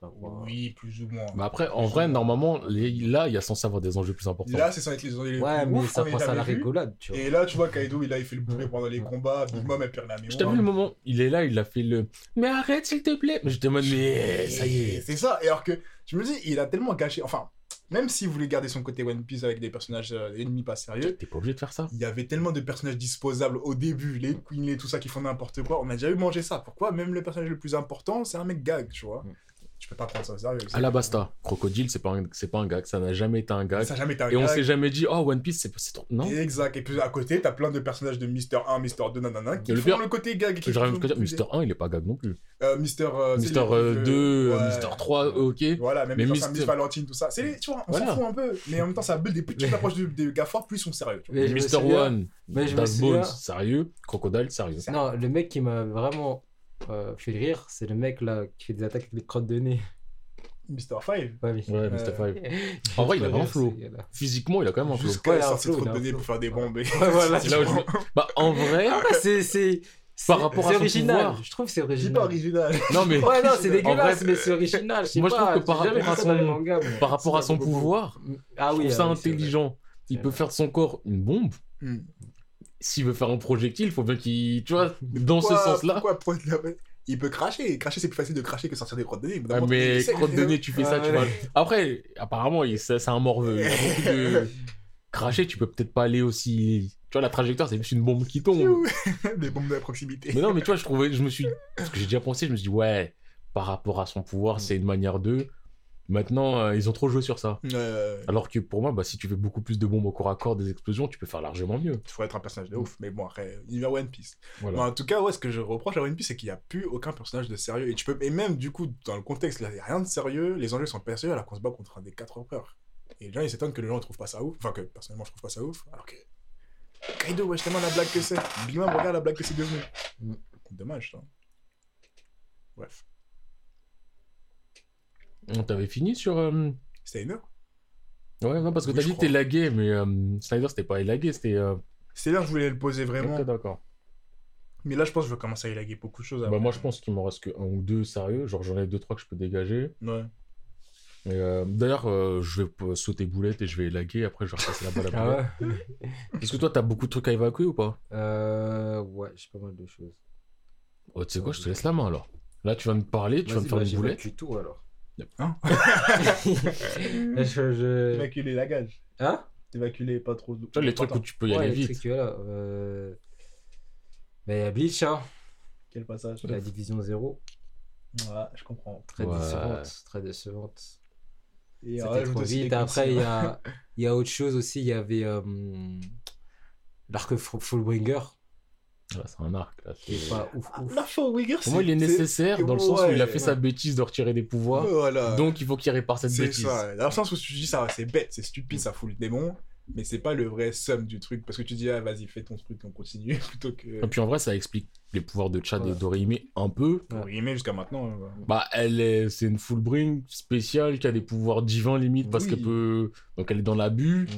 Oui, plus ou moins. Mais après, en vrai, normalement, les- là, il y a censé avoir des enjeux plus importants. Là, c'est ça être les ennemis les Ouais, plus mais ouf ça passe à la vu. rigolade, tu vois. Et là, tu vois, Kaido, il a il fait le bourré Ouais. pendant les Ouais. combats, Big Mom, elle perd la mémoire. Je t'ai vu le moment, il est là, il a fait le. Mais arrête, s'il te plaît. Mais je te demande, mais ça y est. C'est ça. Et alors que je me dis, il a tellement gâché. Enfin, même s'il voulait garder son côté One Piece avec des personnages euh, ennemis pas sérieux, T'es pas obligé de faire ça. il y avait tellement de personnages disposables au début, les Queen, les tout ça qui font n'importe quoi. On a déjà eu mangé ça. Pourquoi? Même le personnage le plus important, c'est un mec gag, tu vois. Mm. Tu peux pas prendre ça au sérieux. c'est- Alabasta, Crocodile, c'est pas, un... c'est pas un gag, ça n'a jamais été un gag. Ça a jamais été un Et on gag. s'est jamais dit, oh, One Piece, c'est c'est trop. Non? Exact. Et puis à côté, t'as plein de personnages de Mister 1, Mister 2, nanana, qui Et le font pire- le côté gag. qui Je dire, plus- Mister 1, il est pas gag non plus. Euh, Mister. euh, Mister euh, 2, ouais. Mister 3, ok. Voilà, même Mais Mister- Miss Valentine, tout ça. C'est les- tu vois, on Voilà. s'en fout un peu. Mais en même temps, ça build des petites approches de- des gars forts, plus ils sont sérieux. tu Mister souviens- One, mais je me Das souviens- Bones, sérieux. Crocodile, sérieux. Non, le mec qui m'a vraiment euh, fait rire, c'est le mec là qui fait des attaques avec les crottes de nez. Mister 5. Ouais, mais- Ouais, Mr. Euh, Five. En vrai, il a vraiment flow. Physiquement, il a quand même un flow. Jusqu'à Ouais, flow, trop il a de données flow. pour faire des bombes. et- Ouais, voilà, C'est là où je me- Bah, en vrai, Après, c'est c'est Par rapport à son original. pouvoir. Je trouve que c'est C'est pas original. original. non mais Ouais, non, c'est En dégueulasse, vrai, mais c'est original. Je sais moi, je trouve que par rapport à son- moi. par rapport à son pouvoir, Ah je oui, trouve ça ah oui, intelligent. Il peut faire de son corps une bombe. Hmm. S'il veut faire un projectile, il faut bien qu'il. Tu vois, dans ce sens-là. pourquoi pointe la- Il peut cracher. Cracher, c'est plus facile de cracher que sortir des crottes de nez. Ah, mais crotte de nez, tu fais ça, tu vois. Après, apparemment, c'est c'est un morveux. Il y a beaucoup de. Cracher, tu peux peut-être pas aller aussi. Tu vois, la trajectoire, c'est juste une bombe qui tombe. Des bombes de la proximité. Mais non, mais tu vois, je trouvais. Je me suis. Parce que j'ai déjà pensé, je me suis dit, ouais, par rapport à son pouvoir, c'est une manière de. Maintenant, euh, ils ont trop joué sur ça. Alors que pour moi, bah, si tu fais beaucoup plus de bombes au corps à corps, des explosions, tu peux faire largement mieux. Il faut être un personnage de ouf. Mais bon, après, univers One Piece. Voilà. Mais en tout cas, ouais, ce que je reproche à One Piece, c'est qu'il n'y a plus aucun personnage de sérieux. Et, tu peux... et même, du coup, dans le contexte, là, il n'y a rien de sérieux. Les enjeux sont pas sérieux alors qu'on se bat contre un des 4 empereurs. Et les gens, ils s'étonnent que les gens ne trouvent pas ça ouf. Enfin, que personnellement, je trouve pas ça ouf. Alors que. Kaido, wesh, tellement la blague que c'est. Big Mom, regarde la blague que c'est devenu. Mm. Dommage, ça. Bref. On t'avait fini sur. euh, heure. Ouais, non, parce que Oui, t'as dit que t'es lagué, mais euh, Snyder, c'était pas élagué, c'était. euh, que je voulais le poser vraiment. Ok, d'accord. Mais là, je pense que je vais commencer à élaguer beaucoup de choses. Bah, moi, je pense qu'il m'en reste que un ou deux sérieux. Genre, j'en ai deux, trois que je peux dégager. Ouais. Et, euh, D'ailleurs, euh, je vais sauter boulette et je vais élaguer. Après, je vais repasser la balle à Ah ouais Est-ce que toi, t'as beaucoup de trucs à évacuer ou pas? Euh, ouais, j'ai pas mal de choses. Oh, Tu sais quoi, je te laisse la main alors. Là, tu vas me parler, tu vas me faire bah, une boulette. tout alors. Hein je, je... Évacuer les lagages. Hein Évacuer pas trop. Vois, les trucs où tu peux y Ouais, aller les vite. trucs qu'il y a là. Euh... Il y a Bleach, hein. Quel passage La division 0. Ouais, je comprends. Très Ouais. décevante. Très décevante. Et trop vite. Après, il y a, y a autre chose aussi. Il y avait euh, l'arc Fullbringer. Là, c'est un arc. Là, c'est- pas ouf Ah, ouf. La Pour moi, il est nécessaire dans le sens où il a fait Ouais. sa bêtise de retirer des pouvoirs. Voilà. Donc, il faut qu'il répare cette c'est bêtise. ça. Dans le sens où tu dis ça, c'est bête, c'est stupide, ça fout le démon. Mais c'est pas le vrai somme du truc. Parce que tu dis, ah, vas-y, fais ton truc, on continue. Plutôt que. Et puis en vrai, ça explique les pouvoirs de Chad et Ouais. d'Orihime un peu. Pour rimer jusqu'à maintenant. euh, ouais. Bah, elle est, c'est une full bring spéciale qui a des pouvoirs divins limite parce Oui. qu'elle peut, donc elle est dans l'abus.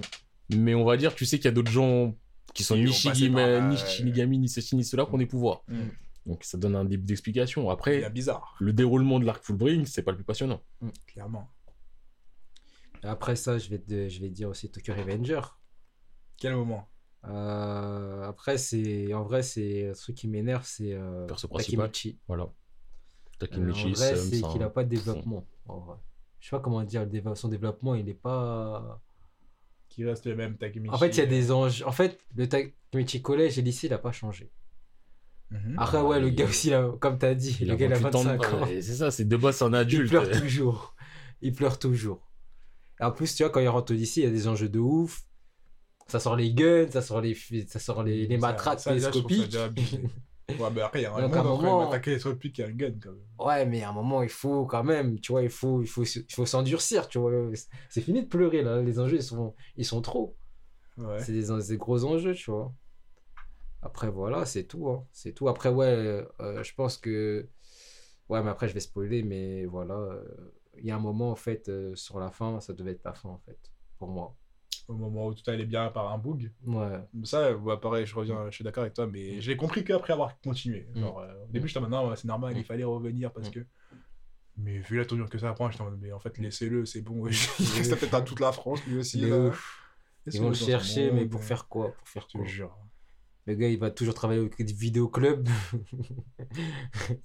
Mais on va dire, tu sais qu'il y a d'autres gens qui sont ni là, ni ouais. Shinigami, ni ceci, ni cela, qui ont des pouvoirs. Mm. Donc ça donne un début d'explication. Il y Après, a bizarre, le déroulement de l'arc full bring, c'est pas le plus passionnant. clairement. Et Après ça, je vais, te, je vais te dire aussi Tokyo Revenger. Quel moment? Euh, après, c'est en vrai, c'est un truc qui m'énerve, c'est euh, Perso principal. Takemichi. Voilà. Euh, Takemichi, en vrai, c'est qu'il a pas de développement. En vrai. Je sais pas comment dire, son développement, il est pas. Qui reste le même Takemichi En fait, il y a des anges. En fait, le Takemichi collège et lycée, il a pas changé. Mhm. Après, ouais, le il- gars aussi, là, comme t'as dit, Il le a gars, il a 28 ans de- 25 ans. C'est ça, c'est de base, c'est un Il adulte. pleure toujours. Il pleure toujours. Et en plus, tu vois, quand il rentre au lycée, il y a des enjeux de ouf. Ça sort les guns, ça sort les, ça sort les, les matraques télescopiques. Ouais, mais après, il y a un Donc, monde à un moment- attaquer sur le pic et un gun, quand même. Ouais, mais à un moment, il faut quand même, tu vois, il faut, il faut, il faut s'endurcir, tu vois. C'est fini de pleurer, là. Les enjeux, ils sont, ils sont trop. Ouais. C'est des, des gros enjeux, tu vois. Après, voilà, c'est tout. hein. C'est tout. Après, ouais, euh, je pense que. Ouais, mais après, je vais spoiler, mais voilà. euh, Il y a un moment, en fait, euh, sur la fin, ça devait être la fin, en fait, pour moi. Au moment où tout allait bien par un bug. Ouais. Ça, ouais, pareil, je reviens, je suis d'accord avec toi, mais j'ai compris qu'après avoir continué. Mm. Genre, euh, au début, j'étais en mode, non, c'est normal, Mm. il fallait revenir parce Mm. que. Mais vu la tournure que ça prend, j'étais en mode, mais en fait, laissez-le, c'est bon. Il reste peut-être à toute la France, lui aussi. Là. Ils vont le chercher, mais pour faire quoi? Pour faire Je quoi? jure. Le gars, il va toujours travailler au vidéoclub.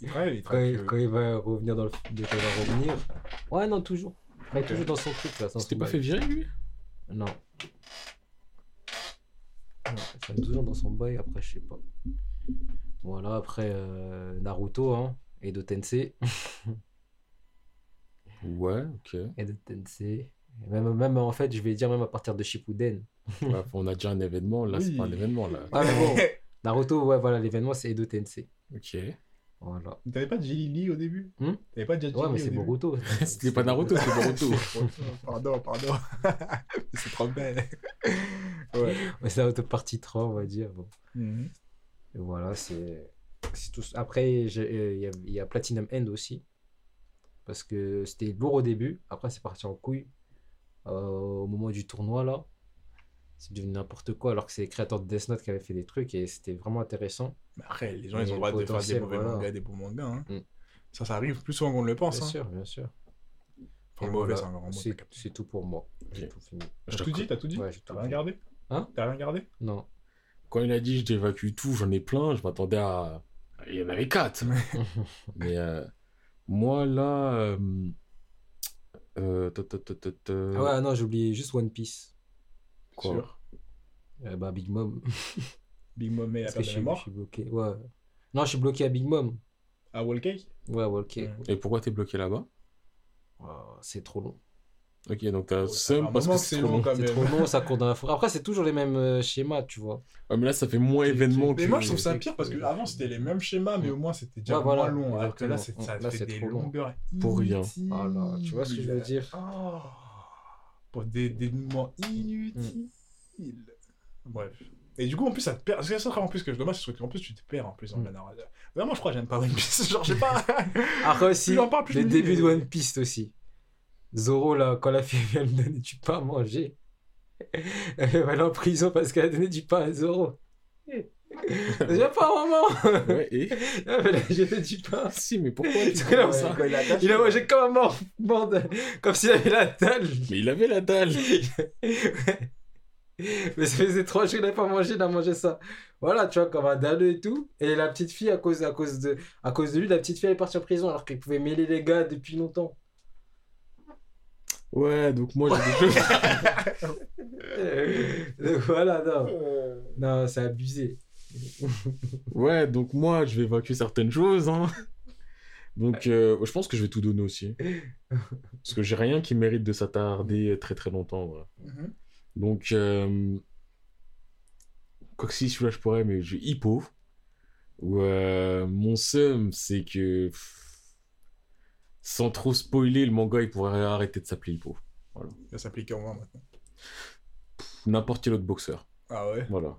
Il travaille, il quand, travaille il, que- quand il va revenir dans le quand il va revenir. Ouais, non, toujours. Il est Ok. toujours dans son truc, là. dans C'était pas fait virer, lui? Non. Non, il est toujours dans son bail, après, je sais pas. Voilà, après euh, Naruto, hein. Edo Tensei. Ouais, ok. Edo Tensei. Et Même, même, en fait, je vais dire même à partir de Shippuden. Ouais, on a déjà un événement, là, c'est Oui. pas un événement, là. Ah, mais bon, Naruto, ouais, voilà, l'événement, c'est Edo Tensei. Ok. Voilà. T'avais pas Jelly Lee au début? Hmm? T'avais pas déjà Ouais, mais c'est Boruto. C'était pas Naruto, c'était Boruto. pardon, pardon. c'est trop belle. ouais. Ouais, c'est Naruto partie 3, on va dire. Bon. Mhm. Et voilà, c'est c'est tout. Après, euh, il y, a, il y a Platinum End aussi. Parce que c'était lourd au début. Après, c'est parti en couille. Euh, au moment du tournoi, là. C'est devenu n'importe quoi. Alors que c'est les créateurs de Death Note qui avaient fait des trucs. Et c'était vraiment intéressant. Mais après, les gens, ils ont le droit de faire des mauvais voilà. mangas, des bons mangas. hein. Mm. Ça, ça arrive plus souvent qu'on ne le pense. Bien hein. sûr, bien sûr. Enfin, mauvais, voilà, c'est tout pour moi. J'ai tout fini. T'as tout dit T'as tout dit? Ouais, j'ai T'as rien gardé? Hein? T'as rien gardé? Non. Quand il a dit je t'évacue tout, j'en ai plein, je m'attendais à. Il y en avait quatre. Mais euh, moi, là. euh, euh, Ah ouais, non, j'ai oublié juste One Piece. Quoi Sûr. Euh, bah, Big Mom. Big Mom et la Parce que je de suis, je suis bloqué. Ouais. Non, je suis bloqué à Big Mom. À Wall Cake Ouais. Ouais. Et pourquoi t'es bloqué là-bas? Ouais, c'est trop long. Ok, donc t'as Oh, seum parce que c'est trop long, C'est trop long, ça court dans la forêt. Après, c'est toujours les mêmes euh, schémas, tu vois. Ouais, mais là, ça fait moins événement que. Mais moi, je trouve ça pire parce que avant c'était les mêmes schémas, mais au moins c'était déjà Ouais, voilà, moins long. Alors que là, ça Là, fait des trop long. longueurs Pour rien. Voilà, tu vois ce que je veux dire? Oh. Pour des dénouements inutiles. Bref. Et du coup, en plus, ça te perd. C'est ça en plus que je dommage, c'est qu'en plus, tu te perds en plus dans Mm. la narration. Vraiment, je crois que j'aime pas One Piece. Genre, j'ai pas. Après aussi, Plus j'en parle, plus je le me dis, début de One Piece aussi. Zoro, là, quand la fille vient lui donner du pain à manger, elle va aller en prison parce qu'elle a donné du pain à Zoro. J'ai pas maman Ouais, et. Elle a jeté du pain. Si, mais pourquoi tu Parce que là, fais ça Quand il attache- Il a mangé comme un mort, mort de- comme s'il avait la dalle. Mais il avait la dalle. Mais ça faisait trois jours qu'il n'avait pas mangé, il a mangé ça. Voilà, tu vois, comme un dalleux et tout. Et la petite fille, à cause, à cause, de, à cause de lui, la petite fille elle est partie en prison alors qu'elle pouvait mêler les gars depuis longtemps. Ouais, donc moi, j'ai des choses. Donc voilà, non. Euh, Non, c'est abusé. Ouais, donc moi, je vais évacuer certaines choses. Hein. Donc, euh, je pense que je vais tout donner aussi. Parce que j'ai rien qui mérite de s'attarder très très longtemps. mhm. Donc, euh... quoi que si, celui-là, je pourrais, mais j'ai Hippo. Où, euh, mon seum, c'est que. Sans trop spoiler, le manga, il pourrait arrêter de s'appeler Hippo. Il va en moi maintenant. N'importe quel autre boxeur. Ah ouais? Voilà.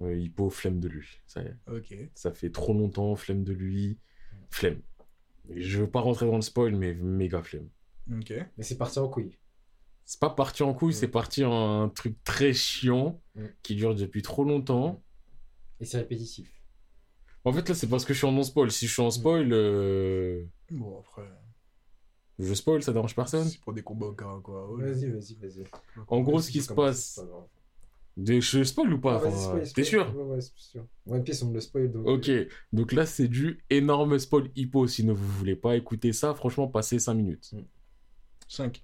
Ouais, Hippo, flemme de lui. Ça y est. Ça fait trop longtemps, flemme de lui. Flemme. Et Je veux pas rentrer dans le spoil, mais méga flemme. Ok. Mais c'est parti en couille. C'est pas parti en couille, Mm. c'est parti en un truc très chiant Mm. qui dure depuis trop longtemps. Et c'est répétitif. En fait, là, c'est parce que je suis en non-spoil. Si je suis en spoil, euh, Bon, après. je spoil, ça dérange personne. C'est pour des combats au cas quoi. ouais. Vas-y, vas-y, vas-y. En gros, ce qui se passe. De... Je spoil ou pas Ah, Enfin, T'es sûr Ouais, ouais, c'est sûr. One Piece, on me le spoil. Donc... Ok, donc là, c'est du énorme spoil hippo. Si vous voulez pas écouter ça, franchement, passez 5 minutes. 5.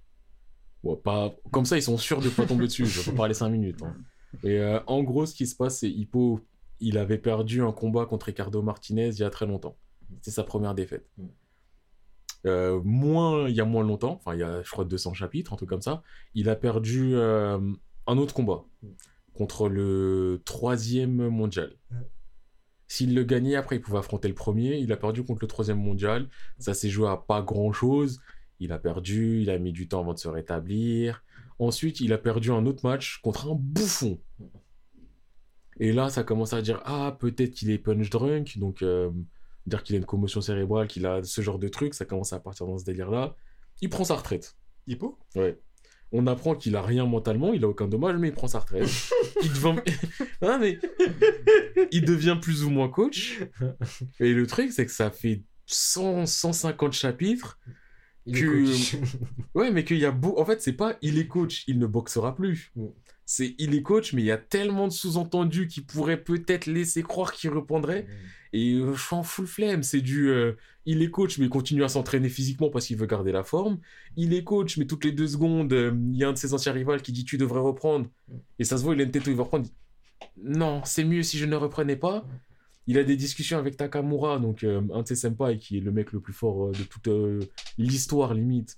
Bon, pas... Comme ça, ils sont sûrs de pas tomber dessus. Je vais pas parler 5 minutes. hein. Et euh, en gros, ce qui se passe, c'est Hippo, il avait perdu un combat contre Ricardo Martinez il y a très longtemps. C'est sa première défaite. Mm. Euh, moins, il y a moins longtemps, enfin, il y a, je crois, 200 chapitres, un truc comme ça, il a perdu euh, un autre combat. Contre le troisième mondial. Ouais. S'il le gagnait, après, il pouvait affronter le premier. Il a perdu contre le troisième mondial. Ça s'est joué à pas grand-chose. Il a perdu, il a mis du temps avant de se rétablir. Ensuite, il a perdu un autre match contre un bouffon. Et là, ça commence à dire Ah, peut-être qu'il est punch drunk. Donc, euh, dire qu'il a une commotion cérébrale, qu'il a ce genre de truc. Ça commence à partir dans ce délire-là. Il prend sa retraite. Hippo? Ouais. On apprend qu'il a rien mentalement, il a aucun dommage, mais il prend sa retraite. il devient... Hein, mais... il devient plus ou moins coach. Et le truc, c'est que ça fait 100, 150 chapitres. Il est Que- coach. Ouais, mais qu'il y a beau... En fait, c'est pas il est coach, il ne boxera plus. Mm. C'est il est coach, mais il y a tellement de sous-entendus qui pourraient peut-être laisser croire qu'il reprendrait. Et euh, je suis en full flemme. C'est du. euh, il est coach, mais il continue à s'entraîner physiquement parce qu'il veut garder la forme. Il est coach, mais toutes les deux secondes, euh, il y a un de ses anciens rivaux qui dit Tu devrais reprendre. Et ça se voit, il a une tête où il va reprendre. Non, c'est mieux si je ne reprenais pas. Il a des discussions avec Takamura, donc un de ses senpai, qui est le mec le plus fort de toute l'histoire, limite.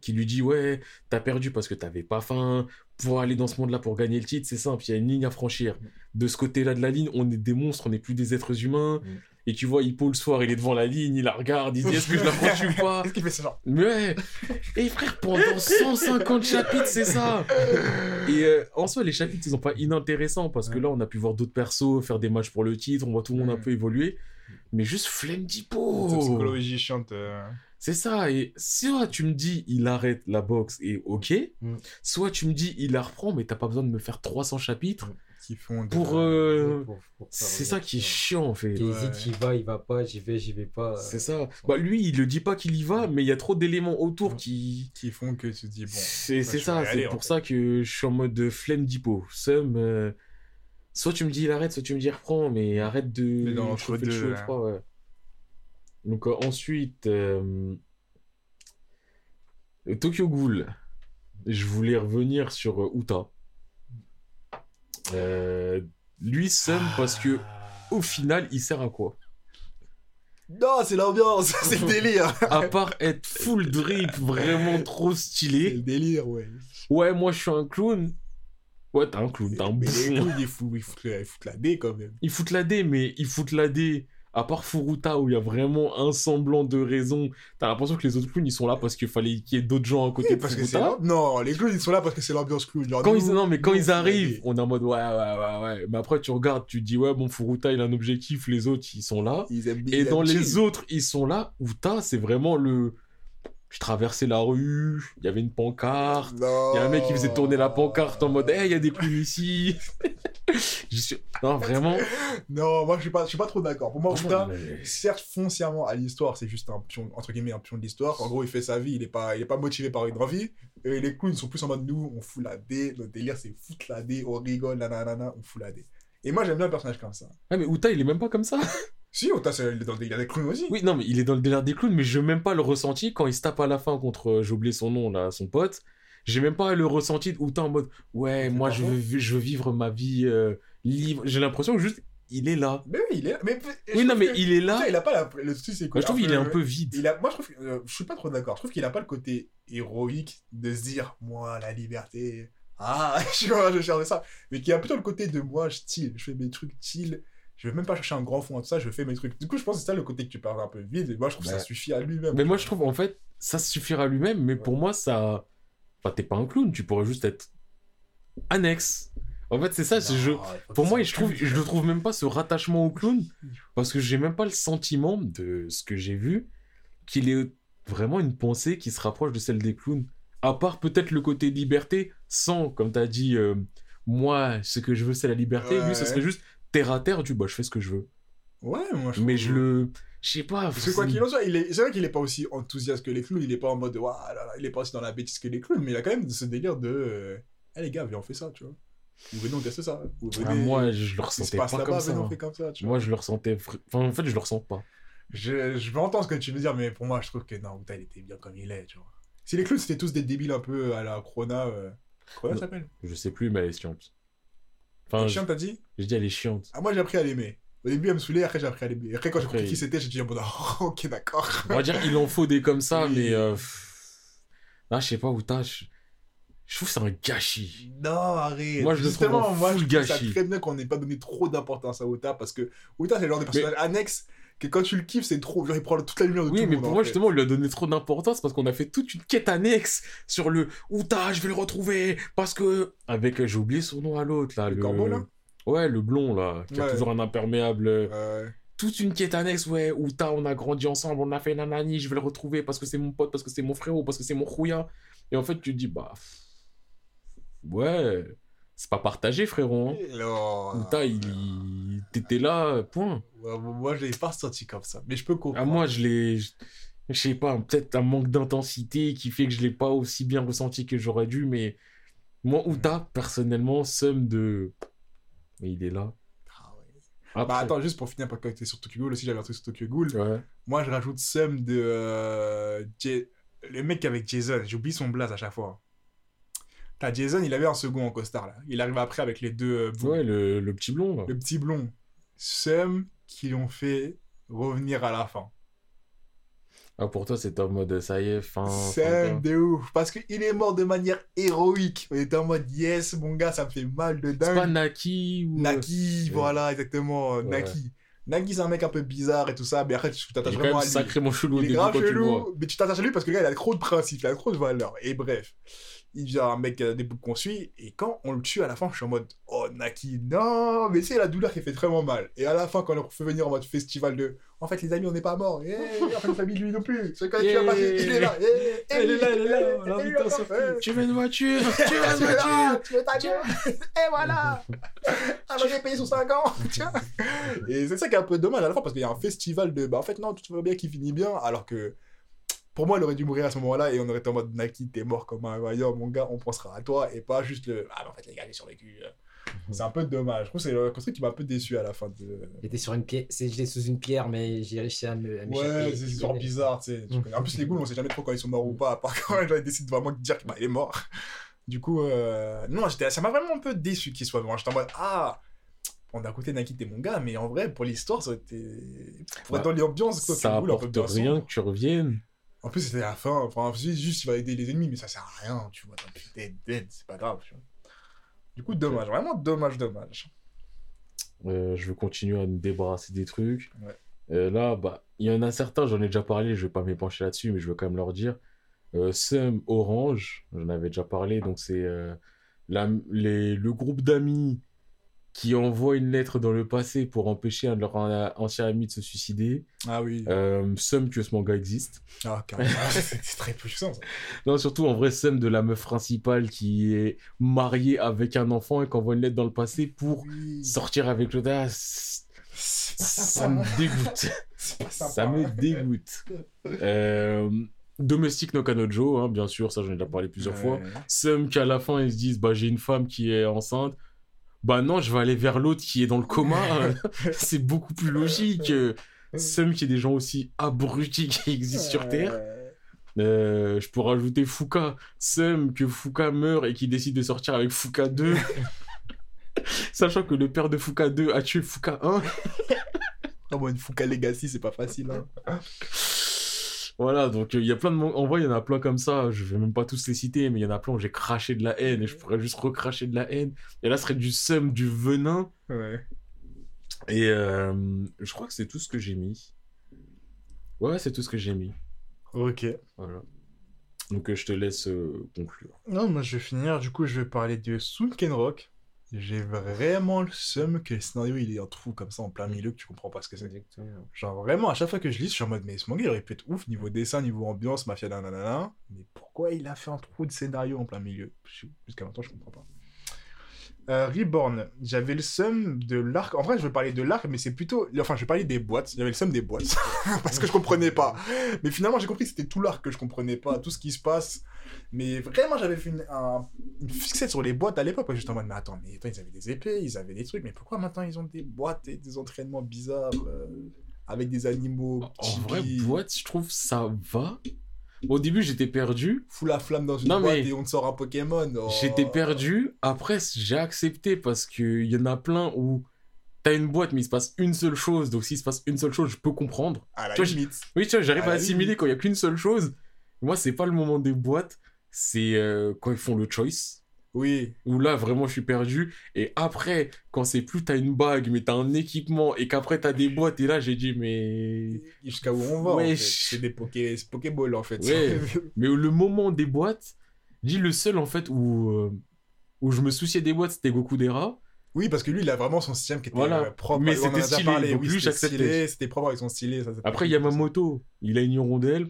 Qui lui dit Ouais, t'as perdu parce que t'avais pas faim. Pour aller dans ce monde-là, pour gagner le titre, c'est simple, il y a une ligne à franchir. De ce côté-là de la ligne, on est des monstres, on n'est plus des êtres humains. Mm. Et tu vois, Hippo le soir, il est devant la ligne, il la regarde, il dit Est-ce que je la franchis ou pas Qu'est-ce qu'il fait ce genre? Ouais Et frère, pendant 150 chapitres, c'est ça Et euh, en soi, les chapitres, ils sont pas inintéressants parce que là, on a pu voir d'autres persos faire des matchs pour le titre, on voit tout le monde un Ouais. peu évoluer. Mais juste flemme Cette d'Hippo psychologie chiante. euh, C'est ça. Et soit tu me dis il arrête la boxe et ok, Mm. soit tu me dis il la reprend, mais t'as pas besoin de me faire 300 chapitres. qui font. de- Pour, euh, Pour- pour faire C'est ça qui est chiant en fait. Qui Ouais. hésite, il va, il va pas, j'y vais, j'y vais pas. C'est ça. Bah lui, il le dit pas qu'il y va, mais il y a trop d'éléments autour Mm. qui. Qui font que tu te dis, bon. c'est bah, ça, c'est pour fait. ça que je suis en mode de flemme d'hypo. Euh, soit tu me dis il arrête, soit tu me dis il reprend, mais arrête de Mais dans le chaud, froid, ouais. Donc euh, ensuite, euh, Tokyo Ghoul. Je voulais revenir sur euh, Uta. Euh, lui, Seum, parce que au final, il sert à quoi? Non, c'est l'ambiance, c'est le délire. À part être full drip, vraiment trop C'est stylé. le délire, ouais. Ouais, moi je suis un clown. Ouais, t'es un clown, t'es un Mais les ils foutent, ils foutent la D quand même. Ils foutent la D, mais ils foutent la D. À part Furuta, où il y a vraiment un semblant de raison, t'as l'impression que les autres clowns, ils sont là parce qu'il fallait qu'il y ait d'autres gens à côté de parce Furuta. Non, les clowns, ils sont là parce que c'est l'ambiance clown. Quand ils, non, mais quand ils arrivent, on est en mode ouais, ouais, ouais, ouais. Mais après, tu regardes, tu te dis ouais, bon, Furuta, il a un objectif, les autres, ils sont là. Ils aiment Et ils dans les chill. autres, ils sont là. Uta, c'est vraiment le. Je traversais la rue, il y avait une pancarte. Il y a un mec qui faisait tourner la pancarte en mode, hey, il y a des clowns ici. Je suis... Non, vraiment. Non, moi je suis pas, je suis pas trop d'accord. Pour moi, Franchement, Uta, mais- certes foncièrement à l'histoire, c'est juste un pion, entre guillemets, un pion de l'histoire. En gros, il fait sa vie, il est pas, il est pas motivé par une envie. Et les clowns sont plus en mode nous, on fout la D. Notre délire, c'est foutre la D, on rigole, nanana, on fout la D. Et moi, j'aime bien un personnage comme ça. Ah, mais Uta, il est même pas comme ça. Si, Uta, c'est il est dans le délire des clowns aussi. Oui, non, mais il est dans le délire des clowns, mais je veux même pas le ressenti quand il se tape à la fin contre, euh, j'ai oublié son nom, là, son pote. J'ai même pas le ressenti de Uta en mode, ouais, moi, je veux, je veux vivre ma vie euh, libre. J'ai l'impression que juste, il est là. Mais oui, il est là. Mais, Oui, non, mais il est là. Il a pas la. Le souci, c'est quoi je trouve qu'il est un peu vide. Il a, moi, je trouve, que- euh, je suis pas trop d'accord. Je trouve qu'il a pas le côté héroïque de se dire, moi, la liberté. Ah, je je cherche ça. Mais qu'il a plutôt le côté de moi, je chill. Je fais mes trucs chill. Je vais même pas chercher un grand fond à tout ça. Je fais mes trucs. Du coup, je pense que c'est ça le côté que tu parles un peu vide. Et moi, je trouve que Bah. ça suffit à lui-même. Mais moi, je trouve, en fait, ça suffira lui-même, mais pour moi, ça. Enfin, t'es pas un clown, tu pourrais juste être annexe. En fait, c'est ça, c'est je. Pour moi, je trouve, je le trouve même pas ce rattachement au clown, parce que j'ai même pas le sentiment de ce que j'ai vu qu'il est vraiment une pensée qui se rapproche de celle des clowns. À part peut-être le côté liberté, sans, comme t'as dit, euh, moi, ce que je veux, c'est la liberté. Lui, ce Ouais. serait juste terre à terre, du bah, je fais ce que je veux. Ouais, moi, je Mais je le. Je sais pas. Parce que quoi qu'il en soit, il est... c'est vrai qu'il est pas aussi enthousiaste que les clowns, il est pas en mode, là, il est pas aussi dans la bêtise que les clowns, mais il a quand même ce délire de, Eh les gars, viens, on fait ça, tu vois. Ou venez, on teste ça. Ou venez, Ah, moi, je le ressentais pas comme ça. venez, on hein. fait comme ça, tu vois. Moi, je le ressentais. Enfin, en fait, je le ressens pas. Je, je peux entendre ce que tu veux dire, mais pour moi, je trouve que non, Uta, il était bien comme il est, tu vois. Si les clowns, c'était tous des débiles un peu à la Crona. Euh... S'appelle? Je sais plus, mais elle est chiante. Enfin, Les chiens, t'as dit? je dis elle est chiante. Ah, moi, j'ai appris à l'aimer. Au début, elle me saoulait, après, j'ai appris à l'aimer. Après, quand j'ai compris qui c'était, j'ai dit, oh, ok, d'accord. On va dire, il en faut des comme ça, Oui. mais. euh, Là, je sais pas où t'as. Je... Je trouve que c'est un gâchis. Non, arrête. Moi, je le trouve moi, je trouve ça gâchis. très bien qu'on n'ait pas donné trop d'importance à Ota parce que Ota, c'est le genre de personnage annexe que quand tu le kiffes, c'est trop. Il prend toute la lumière de Oui, tout le mais pour moi, fait. justement, on lui a donné trop d'importance parce qu'on a fait toute une quête annexe sur le Outa, je vais le retrouver parce que. Avec, euh, j'ai oublié son nom à l'autre, là. Le corbeau, là? Ouais, le blond, là, qui a Ouais. toujours un imperméable. Ouais. Toute une quête annexe, ouais, Outa, on a grandi ensemble, on a fait nanani, je vais le retrouver parce que c'est mon pote, parce que c'est mon frérot, parce que c'est mon rouilla. Et en fait, tu te dis, bah. Ouais, c'est pas partagé, frérot. hein. Non. Outa, il. T'étais là, point. Moi, je l'ai pas ressenti comme ça. Mais je peux comprendre. moi, je l'ai. je- sais pas, peut-être un manque d'intensité qui fait que je l'ai pas aussi bien ressenti que j'aurais dû, mais moi, Outa, personnellement, somme de. Mais il est là. Ah ouais. Après- Bah attends, juste pour finir, parce que t'es sur Tokyo Ghoul aussi, j'avais un truc sur Tokyo Ghoul. Ouais. Moi, je rajoute Sam de. euh, Le mec avec Jason, j'oublie son blaze à chaque fois. T'as Jason, il avait un second en costard là. Il arrive après avec les deux. euh. Ouais, le, le petit blond, là. Le petit blond. Sam qui l'ont fait revenir à la fin. Ah, pour toi, c'est en mode ça y est, fin. fin. de ouf. Parce qu'il est mort de manière héroïque. On était en mode yes, mon gars, ça me fait mal de C'est pas dingue. Naki ou. Naki, Ouais. voilà, exactement. euh, Ouais. Naki. Naki, c'est un mec un peu bizarre et tout ça, mais après, tu t'attaches vraiment à lui. sacrément chelou Il est grave chelou, mais tu t'attaches à lui parce que le gars, il a trop de principes, il a trop de valeurs. Et bref, il devient un mec qui a des boucles qu'on suit. Et quand on le tue à la fin, je suis en mode Oh, Naki, non Mais c'est la douleur qui fait vraiment mal. Et à la fin, quand on le fait venir en mode festival de En fait, les amis, on n'est pas morts. Eh, en fait, la famille, lui non plus. C'est quand tu Yeah. as passé, il est là. Eh, eh, Il est là, il est là, eh, eh, eh, Tu veux une voiture Tu veux tu une veux voiture tu veux ta gueule Et voilà Alors j'ai payé sur 5 ans Tiens Et c'est ça qui est un peu dommage à la fin parce qu'il y a un festival de bah en fait non tout va bien qui finit bien alors que pour moi il aurait dû mourir à ce moment-là et on aurait été en mode Naki t'es mort comme un vaillant mon gars on pensera à toi et pas juste le ah mais en fait les gars j'ai survécu c'est un peu dommage. Je trouve que c'est le truc qui m'a un peu déçu à la fin de J'étais sur une pierre, j'étais sous une pierre, mais j'ai réussi à me. à ouais c'est genre bizarre tu sais connais. en plus les ghouls on sait jamais trop quand ils sont morts ou pas à part quand ils décident vraiment de dire qu'il est mort. Du coup euh... non ça m'a vraiment un peu déçu qu'il soit mort. J'étais en mode ah on a côté Naki t'es mon gars mais en vrai pour l'histoire ça aurait été pour être Bah, dans l'ambiance Ça apporte rien que tu reviennes. En plus c'était la fin enfin juste il va aider les ennemis mais ça sert à rien tu vois t'es dead, dead c'est pas grave tu vois. du coup dommage vraiment dommage dommage Euh, je veux continuer à me débarrasser des trucs. Ouais. Euh, là, bah, il y en a certains, j'en ai déjà parlé, je vais pas m'épancher là-dessus, mais je veux quand même leur dire. Euh, Sum Orange, j'en avais déjà parlé, donc c'est euh, les- le groupe d'amis qui envoie une lettre dans le passé pour empêcher un de leurs anciens amis de se suicider. ah oui Euh, Sum que ce manga existe. ah carrément c'est très puissant ça Non, surtout en vrai, Sum de la meuf principale qui est mariée avec un enfant et qui envoie une lettre dans le passé pour oui. sortir avec l'autre. Ah, Ça me dégoûte. Ça me dégoûte. Euh, Domestique no Kanojo, hein, bien sûr, ça j'en ai déjà parlé plusieurs fois. Some qu'à la fin ils se disent bah j'ai une femme qui est enceinte. Bah non, je vais aller vers l'autre qui est dans le coma. C'est beaucoup plus logique. Some qui est des gens aussi abrutis qui existent sur Terre. Euh, je pourrais rajouter Fuka. Some que Fuka meurt et qui décide de sortir avec Fuka 2. Sachant que le père de Fuka 2 a tué Fuka 1. Ah bon, une Fouca Legacy, c'est pas facile. Hein. Voilà, donc il y a plein de... mon- En vrai, il y en a plein comme ça. Je vais même pas tous les citer, mais il y en a plein où j'ai craché de la haine et je pourrais juste recracher de la haine. Et là, ce serait du seum, du venin. Ouais. Et euh, je crois que c'est tout ce que j'ai mis. Ouais, c'est tout ce que j'ai mis. Ok. Voilà. Donc euh, je te laisse euh, conclure. Non, moi je vais finir. Du coup, je vais parler de Sunken Rock. J'ai vraiment le seum que le scénario il est un trou comme ça en plein milieu que tu comprends pas ce que c'est. Genre vraiment, à chaque fois que je lis, je suis en mode, mais ce manga il aurait pu être ouf niveau dessin, niveau ambiance, mafia, nanana. Mais pourquoi il a fait un trou de scénario en plein milieu? Jusqu'à maintenant, je comprends pas. Euh, Reborn, j'avais le seum de l'arc. En vrai, je vais parler de l'arc, mais c'est plutôt. Enfin, je vais parler des boîtes. J'avais le seum des boîtes. Parce que je comprenais pas. Mais finalement, j'ai compris que c'était tout l'arc que je comprenais pas, tout ce qui se passe. Mais vraiment, j'avais fait une, un- une fixette sur les boîtes à l'époque. J'étais en mode, mais attends, mais attends, ils avaient des épées, ils avaient des trucs, mais pourquoi maintenant ils ont des boîtes et des entraînements bizarres euh, avec des animaux En vrai, boîte, je trouve ça va. Au début, j'étais perdu. Fous la flamme dans une Non, boîte mais- et on te sort un Pokémon. oh. J'étais perdu. Après, j'ai accepté parce qu'il y en a plein où t'as une boîte, mais il se passe une seule chose. Donc, s'il se passe une seule chose, je peux comprendre. À la Tu vois, limite. Oui, tu vois, j'arrive À à assimiler limite. quand il y a qu'une seule chose. Moi, c'est pas le moment des boîtes. c'est euh, quand ils font le choice. Oui. Où là, vraiment, je suis perdu. Et après, quand c'est plus t'as une bague, mais t'as un équipement, et qu'après t'as des boîtes, et là, j'ai dit, mais. Jusqu'à où on va, en fait. C'est des poké... Pokéball, en fait. Ouais. Mais le moment des boîtes, dis le seul, en fait, où, euh, où je me souciais des boîtes, c'était Goku Dera. Oui, parce que lui, il a vraiment son système qui était Voilà. euh, propre. Mais a c'était stylé, donc Oui, lui, c'était j'acceptais. C'était propre avec son stylé. Ça, ça Après, fait- Yamamoto, il a une hirondelle.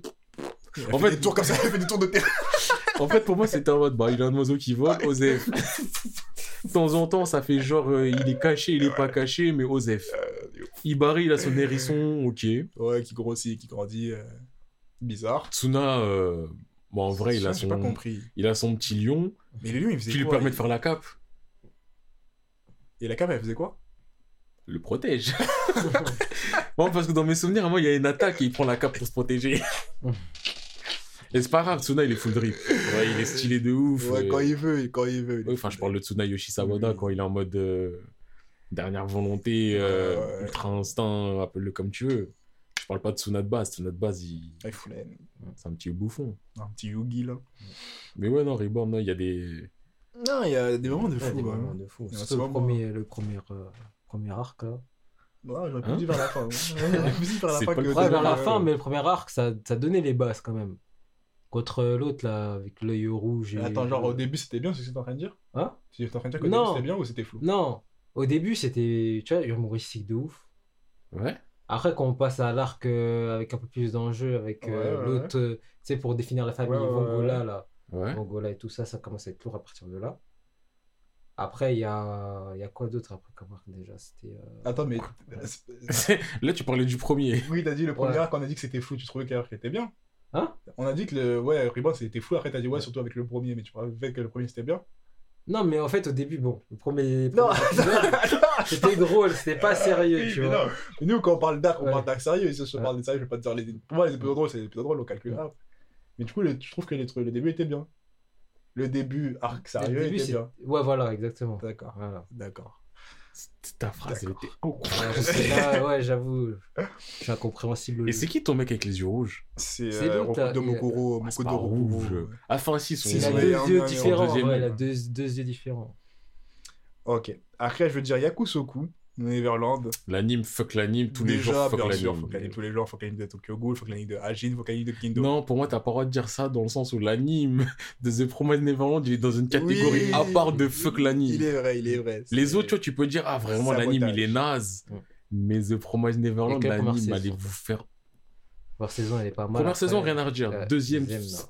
Il En en fait- fait, des tours comme ça, il fait des tours de terrain. En fait, pour moi, c'était en mode, bah, il a un oiseau qui vole, Osef. De temps en temps, ça fait genre, euh, il est caché, il est pas caché, mais Osef. Ibari, il a son hérisson, ok. Ouais, qui grossit, qui grandit. euh, Bizarre. Tsuna, euh, bon, en vrai, il a, pas son, compris. il a son petit lion Mais les lions, il faisait qui lui quoi permet de faire la cape. Et la cape, elle faisait quoi? Le protège. bon, parce que dans mes souvenirs, moi, il y a une attaque et il prend la cape pour se protéger. et c'est pas grave, Tsuna, il est full drip. Ouais, il est stylé de ouf. Ouais, euh, quand il veut, quand il veut. il enfin, je parle de Tsuna Yoshisawada Oui. quand il est en mode euh, dernière volonté, euh, Ouais, ouais. ultra instinct, appelle-le comme tu veux. Je parle pas de Tsuna de base. Tsuna de base, il... Ah, il c'est un petit bouffon. Un petit Yugi, là. Mais ouais, non, Reborn, il y a des. Non, il y a des moments de fou. des quand moments même. de fou. Surtout le moment- premier, le premier, euh, premier arc là. Ouais, j'aurais pu Hein dire vers la fin. J'aurais pu dire vers la C'est fin pas que le Ouais, vers la euh, fin, mais le premier arc, ça, ça donnait les bases quand même. Contre l'autre là, avec l'œil rouge. Et... Attends, genre au début c'était bien, c'est ce que t'es en train de dire? Hein? Tu es en train de dire qu'au début c'était bien ou c'était flou? Non, au début c'était, tu vois, humoristique de ouf. Ouais. Après, quand on passe à l'arc euh, avec un peu plus d'enjeu, avec euh, Ouais, ouais, l'autre, euh, tu sais, pour définir la famille Ouais, ouais, Vongola, là, Ouais. Vongola et tout ça, ça commence à être lourd à partir de là. Après, il y a, il y a quoi d'autre après comme arc déjà? C'était. euh, Attends, mais. Là, tu parlais du premier. Oui, t'as dit le premier Ouais. arc, on a dit que c'était flou, tu trouvais que l'arc était bien Hein On a dit que le. Ouais, Reborn c'était flou, après t'as dit ouais, surtout avec le premier, mais tu parlais fait que le premier c'était bien Non, mais en fait, au début, bon, le premier. Non, C'était drôle, c'était pas sérieux, tu Mais vois. non, mais nous quand on parle d'arc, on Ouais. parle d'arc sérieux, ici je Ouais. parle des sérieux, je vais pas te dire les. Pour moi, les épisodes drôles, c'est les épisodes drôles, on calcule Ouais. arc. Mais du coup, le- je trouve que les trucs- le début était bien. Le début, arc sérieux, Le début, était c'est- bien. Ouais, voilà, exactement. D'accord, Voilà. d'accord. Ta phrase, elle était incroyable. Ouais, j'avoue, je suis incompréhensible. Et c'est qui ton mec avec les yeux rouges? C'est euh, il- Mokuro, Ah, c'est pas rouge. Ah, enfin, si, son. Il a Ouais, deux un- yeux différents, ouais, il a deux, deux yeux différents. Ok. Après, je veux dire Yakusoku, Neverland. L'anime, fuck l'anime, tous les jours, fuck l'anime. tous les jours, y ait de Tokyo Ghoul, y ait de Ajin, faut qu'il y ait de Kindo. Non, pour moi, t'as pas le droit de dire ça dans le sens où l'anime de The Promised Neverland, il est dans une catégorie Oui. à part de fuck Il l'anime. est vrai, il est vrai. Les autres, tu vois, tu peux dire, ah, vraiment, l'anime, il est naze. Ouais. Mais The Promised Neverland, l'anime, allez vous faire. Première saison, elle est pas mal. Première saison, rien à redire. euh, Deuxième, deuxième,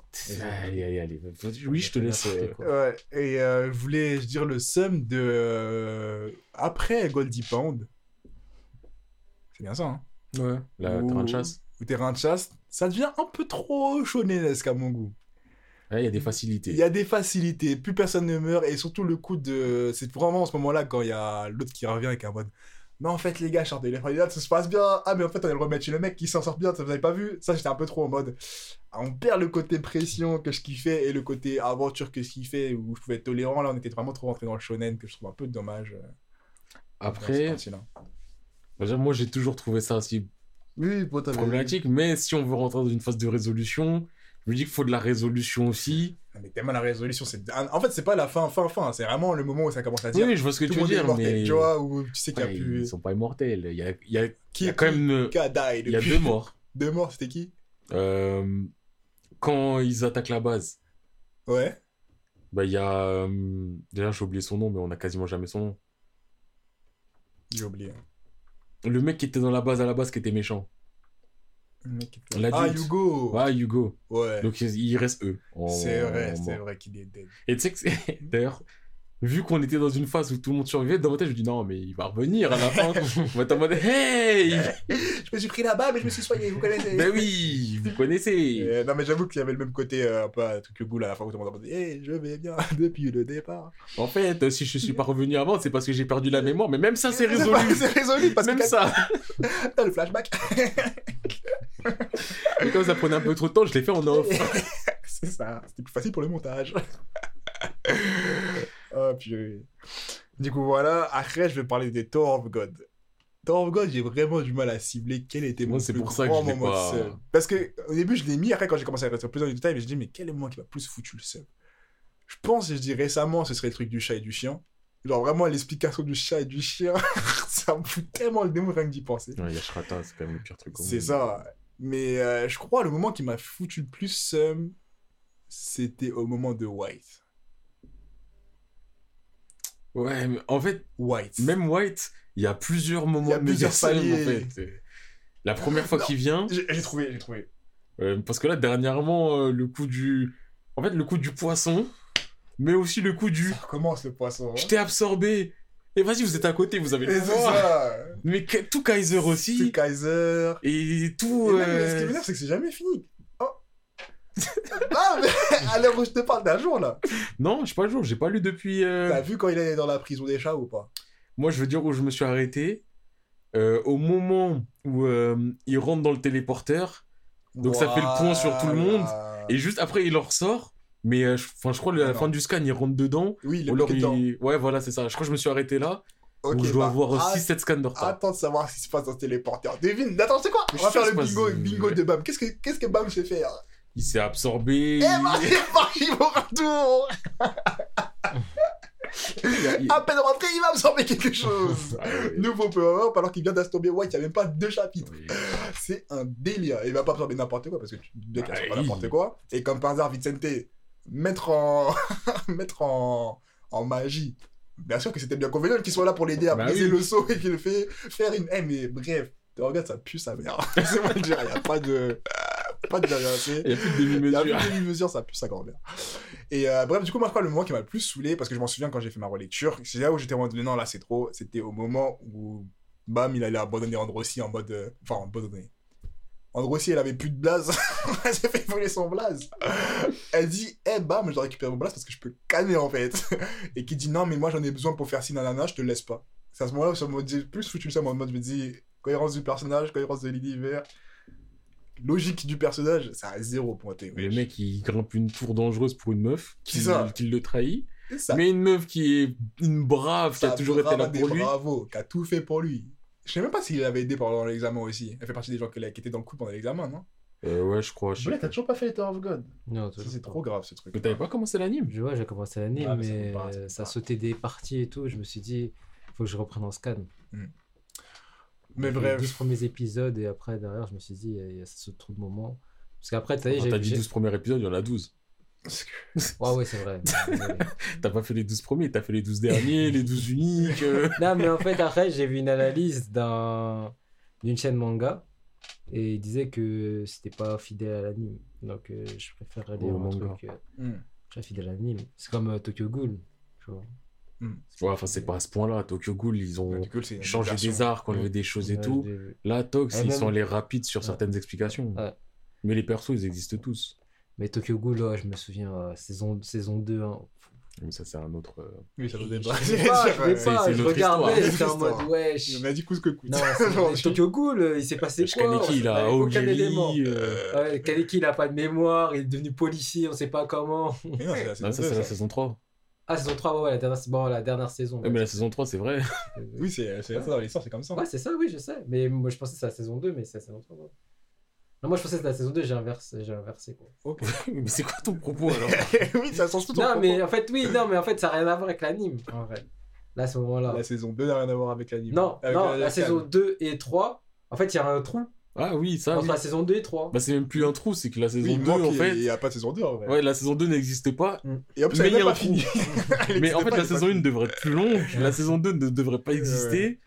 allez, allez, allez. Oui, je te laisse. Euh. Ouais, et euh, je voulais dire le sum de. euh, Après Goldie Pound. C'est bien ça, hein Ouais, la terrain de chasse. Ou terrain de chasse. Ça devient un peu trop shonenesque à mon goût. Ouais, il y a des facilités. Il y a des facilités, plus personne ne meurt, et surtout le coup de. C'est vraiment en ce moment-là quand il y a l'autre qui revient avec un mode. Mais en fait, les gars, je sors de l'éléphant, ça se passe bien. Ah, mais en fait, on allait le remettre chez le mec qui s'en sort bien, ça vous avez pas vu? Ça, j'étais un peu trop en mode. ah, on perd le côté pression que je kiffais et le côté aventure que je kiffais, où je pouvais être tolérant. Là, on était vraiment trop rentré dans le shonen, que je trouve un peu dommage. Après, partie-là. déjà, moi, j'ai toujours trouvé ça aussi Oui, problématique. Mais si on veut rentrer dans une phase de résolution, je me dis qu'il faut de la résolution aussi. Mais tellement la résolution, c'est. En fait, c'est pas la fin, fin, fin. C'est vraiment le moment où ça commence à dire. oui, je vois ce que tout tu veux dire, mais. tu vois, où tu sais qu'il y Ouais, a plus. Ils sont pas immortels. Il y a, il y a- Qui, il y a quand même. euh, Qui a die Il y a depuis- deux morts. Deux morts, c'était qui? Euh, quand ils attaquent la base, Ouais. bah, il y a. euh, Déjà, j'ai oublié son nom, mais on a quasiment jamais son nom. J'ai oublié. Le mec qui était dans la base à la base qui était méchant. Ah, Hugo Ouais, Hugo. Ouais. Donc il reste eux. en- C'est vrai, en c'est vrai qu'il est dead. Et tu sais que d'ailleurs, vu qu'on était dans une phase où tout le monde survivait, dans ma tête, je me dis non, mais il va revenir à la fin. on va être en mode hey Je me suis pris là-bas, mais je me suis soigné, vous connaissez Ben oui, vous connaissez. Euh, non mais j'avoue qu'il y avait le même côté euh, un peu un truc Hugo là, à la fin où tout le monde dit hey, je vais bien depuis le départ. En fait, euh, si je suis pas revenu avant, c'est parce que j'ai perdu la mémoire, mais même ça, c'est résolu. C'est résolu parce Même que ça. t'as le flashback. Et comme ça prenait un peu trop de temps, je l'ai fait en off. c'est ça, c'était plus facile pour le montage. oh purée. Du coup voilà, après je vais parler des Tower of God. Tower of God, j'ai vraiment du mal à cibler quel était mon c'est plus pour ça que je l'ai moment pas- de seum. Parce que au début, je l'ai mis, après, quand j'ai commencé à rester plus dans les détails, je me suis dit, mais quel est le moment qui m'a plus foutu le seum Je pense, je dis récemment, ce serait le truc du chat et du chien. Genre, vraiment, l'explication du chat et du chien, ça me fout tellement le démon rien que d'y penser. Ouais, Yashrata, c'est quand même le pire truc. C'est ça. Mais euh, je crois le moment qui m'a foutu le plus seum, c'était au moment de White. Ouais, mais en fait, White. même White, il y a plusieurs moments Il y a de plusieurs paliers. en fait. La première fois qu'il vient, J'ai trouvé, j'ai trouvé. euh, parce que là, dernièrement, euh, le coup du. En fait, le coup du poisson, mais aussi le coup du. Ça recommence le poisson. hein. Je t'ai absorbé. Et vas-y, vous êtes à côté, vous avez le pouvoir. Mais que- tout Kaiser aussi. Kaiser. Et tout. Et même, euh, ce qui m'énerve, c'est que c'est jamais fini. Oh. ah, mais à l'heure où je te parle d'un jour, là. Non, je pas le jour, j'ai pas lu depuis. euh, T'as vu quand il est dans la prison des chats ou pas? Moi, je veux dire où je me suis arrêté. euh, au moment où euh, il rentre dans le téléporteur. Donc ça fait le point sur tout le monde. Et juste après, il en ressort. Mais euh, je, crois à la Ah fin du scan, il rentre dedans. Oui, il est alors il... Ouais, voilà, c'est ça. Je crois que je me suis arrêté là. Donc je dois bah, avoir ah, 6-7 scans de retard. Attends de savoir ce qui se passe dans ce téléporteur. Devine, attends, c'est quoi? On va faire le bingo, bingo de Bam. Qu'est-ce que, qu'est-ce que Bam sait faire? Il s'est absorbé. Eh ben, c'est parti pour un tour il- À peine rentré, il va absorber quelque chose Ah ouais. Nouveau power-up alors qu'il vient d'astomber White, il n'y a même pas deux chapitres. Oui. C'est un délire. Il va pas absorber n'importe quoi parce que tu bien qu'il absorbe pas Ouais. n'importe quoi. Et comme par hasard, Vicente, mettre en, mettre en, en magie. Bien sûr que c'était bien convenable qu'il soit là pour l'aider à Bah briser oui. le saut et qu'il fait faire une. Eh, mais bref, tu regardes, ça pue sa mère. C'est moi le dire, il n'y a pas de. Pas de. Il y a plus de Il y a plus demi-mesure. de demi-mesure, ça pue sa grand-mère. Et euh, bref, du coup, moi, le moment qui m'a le plus saoulé, parce que je m'en souviens quand j'ai fait ma relecture, c'est là où j'étais en mode, non, là, c'est trop. C'était au moment où, bam, il allait abandonner Androssi en mode. euh, Enfin, abandonner. Androssi, elle avait plus de blaze. elle s'est fait voler son blaze. Elle dit, eh, bam, je dois récupérer mon blaze parce que je peux canner, en fait. Et qui dit, non, mais moi, j'en ai besoin pour faire ci, nanana, je te laisse pas. C'est à ce moment-là où ça m'a dit, plus foutu ça, en mode, je me dis, cohérence du personnage, cohérence de l'univers. Logique du personnage, ça a zéro pointé. Le wesh. mec, il grimpe une tour dangereuse pour une meuf qui, qui le trahit. Ça. Mais une meuf qui est une brave, qui a toujours été là brave pour lui. Bravo, qui a tout fait pour lui. Je sais même pas s'il avait aidé pendant l'examen aussi. Elle fait partie des gens qui étaient dans le coup pendant l'examen, non? Euh, ouais, je crois. je t'as toujours pas fait les Tower of God. Non, c'est trop grave ce truc. Mais t'avais pas commencé l'anime? Je vois, j'ai commencé l'anime, Ah, mais ça mais, ça sautait des parties et tout. Je me suis dit, faut que je reprenne en scan. Mais Les bref. 12 premiers épisodes et après, derrière, je me suis dit, il y a ce trop de moments. Parce qu'après, tu sais, Quand j'ai. t'as dit j'ai- 12 premiers épisodes, il y en a 12. Ouais, ouais, c'est vrai. T'as pas fait les 12 premiers, t'as fait les 12 derniers, les 12 uniques. euh. non, mais en fait, après, j'ai vu une analyse d'un- d'une chaîne manga et il disait que c'était pas fidèle à l'anime. Donc, euh, je préfère lire Au un manga. truc euh, Hmm. très fidèle à l'anime. C'est comme euh, Tokyo Ghoul. Tu vois. Ouais, enfin, c'est pas à ce point-là. Tokyo Ghoul, ils ont une changé version. des arcs, enlevé des choses et Ouais, tout. Là, Tox, ils même- sont allés rapides sur Ouais. certaines explications. Ouais. Mais les persos, ils existent tous. Mais Tokyo Ghoul, ouais, je me souviens, euh, saison, saison 2. hein. Mais ça, c'est un autre. euh, Oui, ça doit Je être sais pas, je sais c'est- pas, c'est je notre regardais, histoire. j'étais en mode, wesh. Il m'a dit que coûte. Non, Genre, c'est- Tokyo Ghoul, euh, il s'est passé quoi Kaneki, il On a aucun élément. Euh, Ouais, Kaneki, il a pas de mémoire, il est devenu policier, on sait pas comment. Mais non, c'est la saison Non, ça, 2, c'est la saison 3. Ah, saison 3, ouais, ouais, la dernière, bon, la dernière saison. Ouais, mais la saison 3, c'est vrai. Oui, c'est c'est ça dans l'histoire, c'est comme ça. Ouais, c'est ça, oui, je sais. Mais moi, je pensais que c'est la saison 2, mais c'est la saison 3. Non, moi, je pensais que c'était la saison 2, j'ai inversé, j'ai inversé, quoi. Ok. mais c'est quoi ton propos alors oui, ça change tout ton Non, propos. mais en fait, oui, non, mais en fait, ça n'a rien à voir avec l'anime, en vrai. Là, à ce moment-là. La saison 2 n'a rien à voir avec l'anime. Non, Avec non, la, la saison 2 et 3, en fait, il y a un trou Ah oui, ça. entre oui. la saison 2 et 3. Bah, c'est même plus un trou, c'est que la saison Oui, il 2, manque, en il fait. n'y a pas de saison 2 en vrai. Ouais, la saison 2 n'existe pas. Et Mais il y a même un pas. Elle Mais en fait, la saison 1 finie. devrait être plus longue. La saison 2 ne devrait pas Ouais. exister.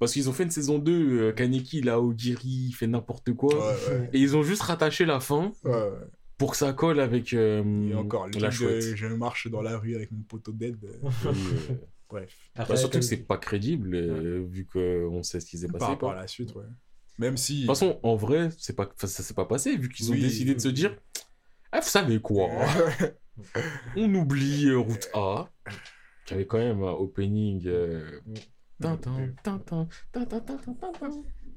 Parce qu'ils ont fait une saison 2, euh, Kaneki, là, Ogiri, il fait n'importe quoi. Ouais, ouais. Et ils ont juste rattaché la fin Ouais, pour que ça colle avec euh, Et encore, la de chouette. je marche dans la rue avec mon poteau d'aide. euh, euh, Bref. Après, bah, surtout que c'est pas crédible, euh, vu qu'on sait ce qui s'est Par passé. rapport quoi. à la suite, ouais. Même si. De toute façon, en vrai, c'est pas, enfin, ça s'est pas passé, vu qu'ils ont Oui. décidé de se dire Ah, vous savez quoi On oublie euh, Route A, qui avait quand même un opening. euh, tintin, tintin.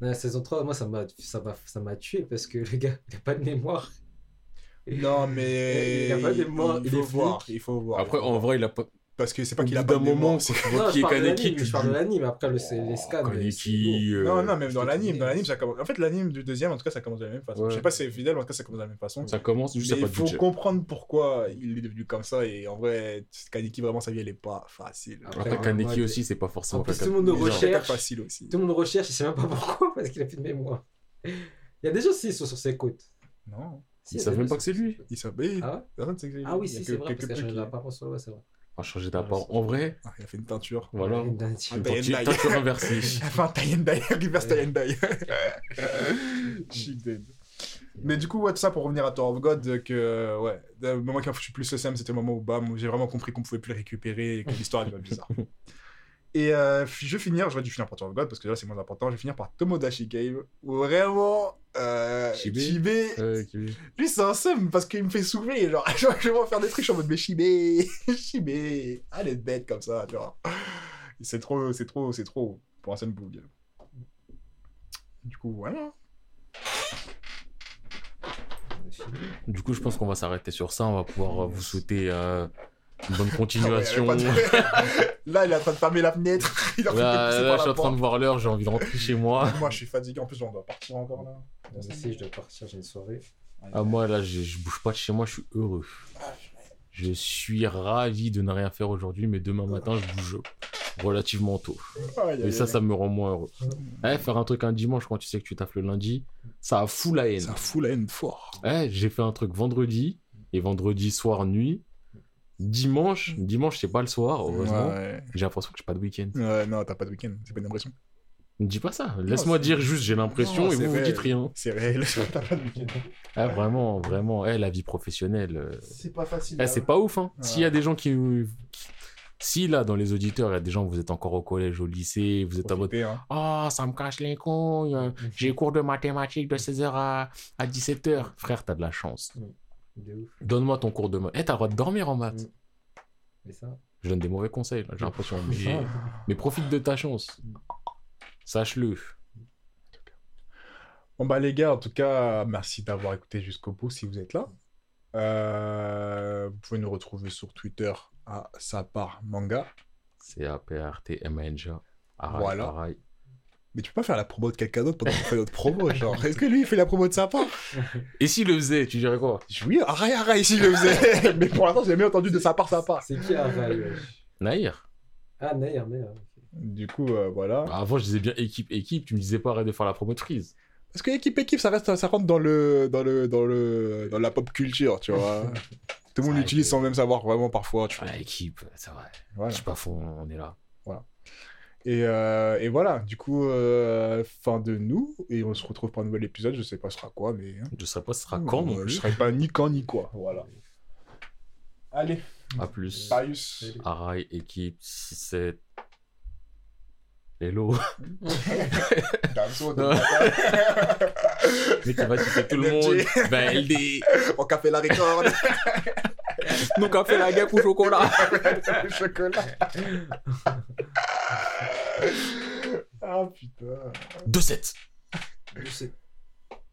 La saison 3, moi, ça m'a ça m'a- ça m'a tué parce que le gars, il a pas de mémoire. Non, mais. Il y a pas de mémoire, il il faut est voir. flic. Il faut voir. Après, en vrai, il a pas. Parce que c'est pas qu'il a d'un de moment, je qui est Kaneki, l'anime, tu je parle de l'anime. Après, le, c'est les oh, scans. c'est Kaneki, euh, Non, non, même dans je l'anime, dans l'anime, c'est- ça commence. En fait, l'anime du deuxième, en tout cas, ça commence de la même façon. Ouais. Je sais pas si c'est fidèle, mais en tout cas, ça commence de la même façon. Ça commence juste à Mais pas il faut budget. comprendre pourquoi il est devenu comme ça. Et en vrai, Kaneki, vraiment, sa vie, elle est pas facile. Après, Après, Kaneki aussi, c'est pas forcément En plus, tout le monde recherche. C'est facile aussi. Tout le monde recherche, il sait même pas pourquoi, parce qu'il a plus de mémoire. Il y a des gens aussi qui sont sur ses côtes. Non. Ils savent même pas que c'est lui. côtes. Il s'appelle. Ah que c'est Ah oui, si, que c'est vrai, parce changé qui- d'apparence, ouais, c'est vrai. A changer d'apparence. En vrai, Ah, il a fait une teinture. voilà. Une. Ah, Une bah, teinture- teinture inversée. Il a fait un tie and die, reverse tie and die. Je suis dead. Mais du coup, ouais, tout ça pour revenir à Tower of God, que, ouais, le moment qui m'a foutu plus le seum, c'était le moment où, bam, j'ai vraiment compris qu'on pouvait plus le récupérer et que l'histoire elle va bizarre. Et euh, je vais finir, j'aurais dû finir par Tower of God parce que là c'est moins important, je vais finir par Tomodachi Game, où vraiment, euh, Ouais, ok. lui c'est un seum parce qu'il me fait souffler, genre, je vais vraiment faire des trucs, je suis en mode, mais Shibé, Shibé, elle est bête comme ça, tu vois. C'est trop, c'est trop, c'est trop pour un seul boug. Du coup, voilà. Du coup, je pense qu'on va s'arrêter sur ça. On va pouvoir euh, vous souhaiter euh, une bonne Ah ouais, continuation. de- Là, il est en train de fermer la fenêtre. Il est en train de Là, pousser là, par je suis en train de voir l'heure, j'ai envie de rentrer chez moi. Moi, je suis fatigué. En plus, on doit partir encore là. Moi aussi, je dois partir, j'ai une soirée. Ah, moi, là, je, je bouge pas de chez moi, je suis heureux. Je suis ravi de ne rien faire aujourd'hui, mais demain matin, je bouge relativement tôt. Et ça, ça me rend moins heureux. Eh, faire un truc un dimanche quand tu sais que tu taffes le lundi, ça a fou la haine. Ça fout la haine fort. Eh, j'ai fait un truc vendredi, et vendredi soir, nuit. Dimanche, dimanche, c'est pas le soir, heureusement. Ouais. J'ai l'impression que j'ai pas de week-end. Ouais, non, t'as pas de week-end. C'est pas une impression. Ne dis pas ça. Laisse-moi dire juste j'ai l'impression et vous vous vrai. dites rien. C'est réel. T'as pas de week-end. Ah, vraiment, vraiment. Eh, la vie professionnelle. euh, C'est pas facile. Eh, c'est pas ouf, hein. Ouais. S'il y a des gens qui. Si là, dans les auditeurs, il y a des gens, vous êtes encore au collège, au lycée, vous êtes mode Profiter, hein. Ah, ça me cache les couilles, euh, j'ai cours de mathématiques de 16h à, à 17h. Frère, t'as de la chance. Ouf. Donne-moi ton cours de maths. Eh, t'as le droit de dormir en maths. Mais ça. Je donne des mauvais conseils, j'ai l'impression. Mais... mais profite de ta chance. Sache-le. Bon bah les gars, en tout cas, merci d'avoir écouté jusqu'au bout si vous êtes là. Euh, vous pouvez nous retrouver sur Twitter à Sapar Manga. C'est A-P-R-T-M-A-N-G-A. Arai, Voilà. Mais tu peux pas faire la promo de quelqu'un d'autre pendant qu'on fait notre promo, genre. Est-ce que lui il fait la promo de sa part Et s'il le faisait, tu dirais quoi? Oui, arrête, arrête, je le faisais. Mais pour l'instant, j'ai jamais entendu de sa part, sa part. C'est qui wesh Naïr Ah, Nair, Nair. Du coup, euh, voilà. Bah, Avant, je disais bien équipe, équipe. Tu me disais pas arrête de faire la promo de Freeze. Parce que équipe équipe, ça reste, ça rentre dans le, dans le, dans le, dans la pop culture, tu vois. Tout le monde l'utilise sans même savoir vraiment parfois, tu vois. Équipe, c'est vrai. Voilà. Je suis pas fond, on est là. Et, euh, et voilà, du coup, euh, fin de nous, et on se retrouve pour un nouvel épisode, je sais pas ce sera quoi, mais... hein. Je sais pas ce sera quand non Je serai pas ni quand ni quoi, voilà. Allez, À plus. Parius. Arai, équipe, 6-7. Hello. Damso. Mais tu vas citer tout le monde. Ben, LD. On café la record, Nous, on fait la guêpe au chocolat. le chocolat. ah putain. 2-7. Je sais.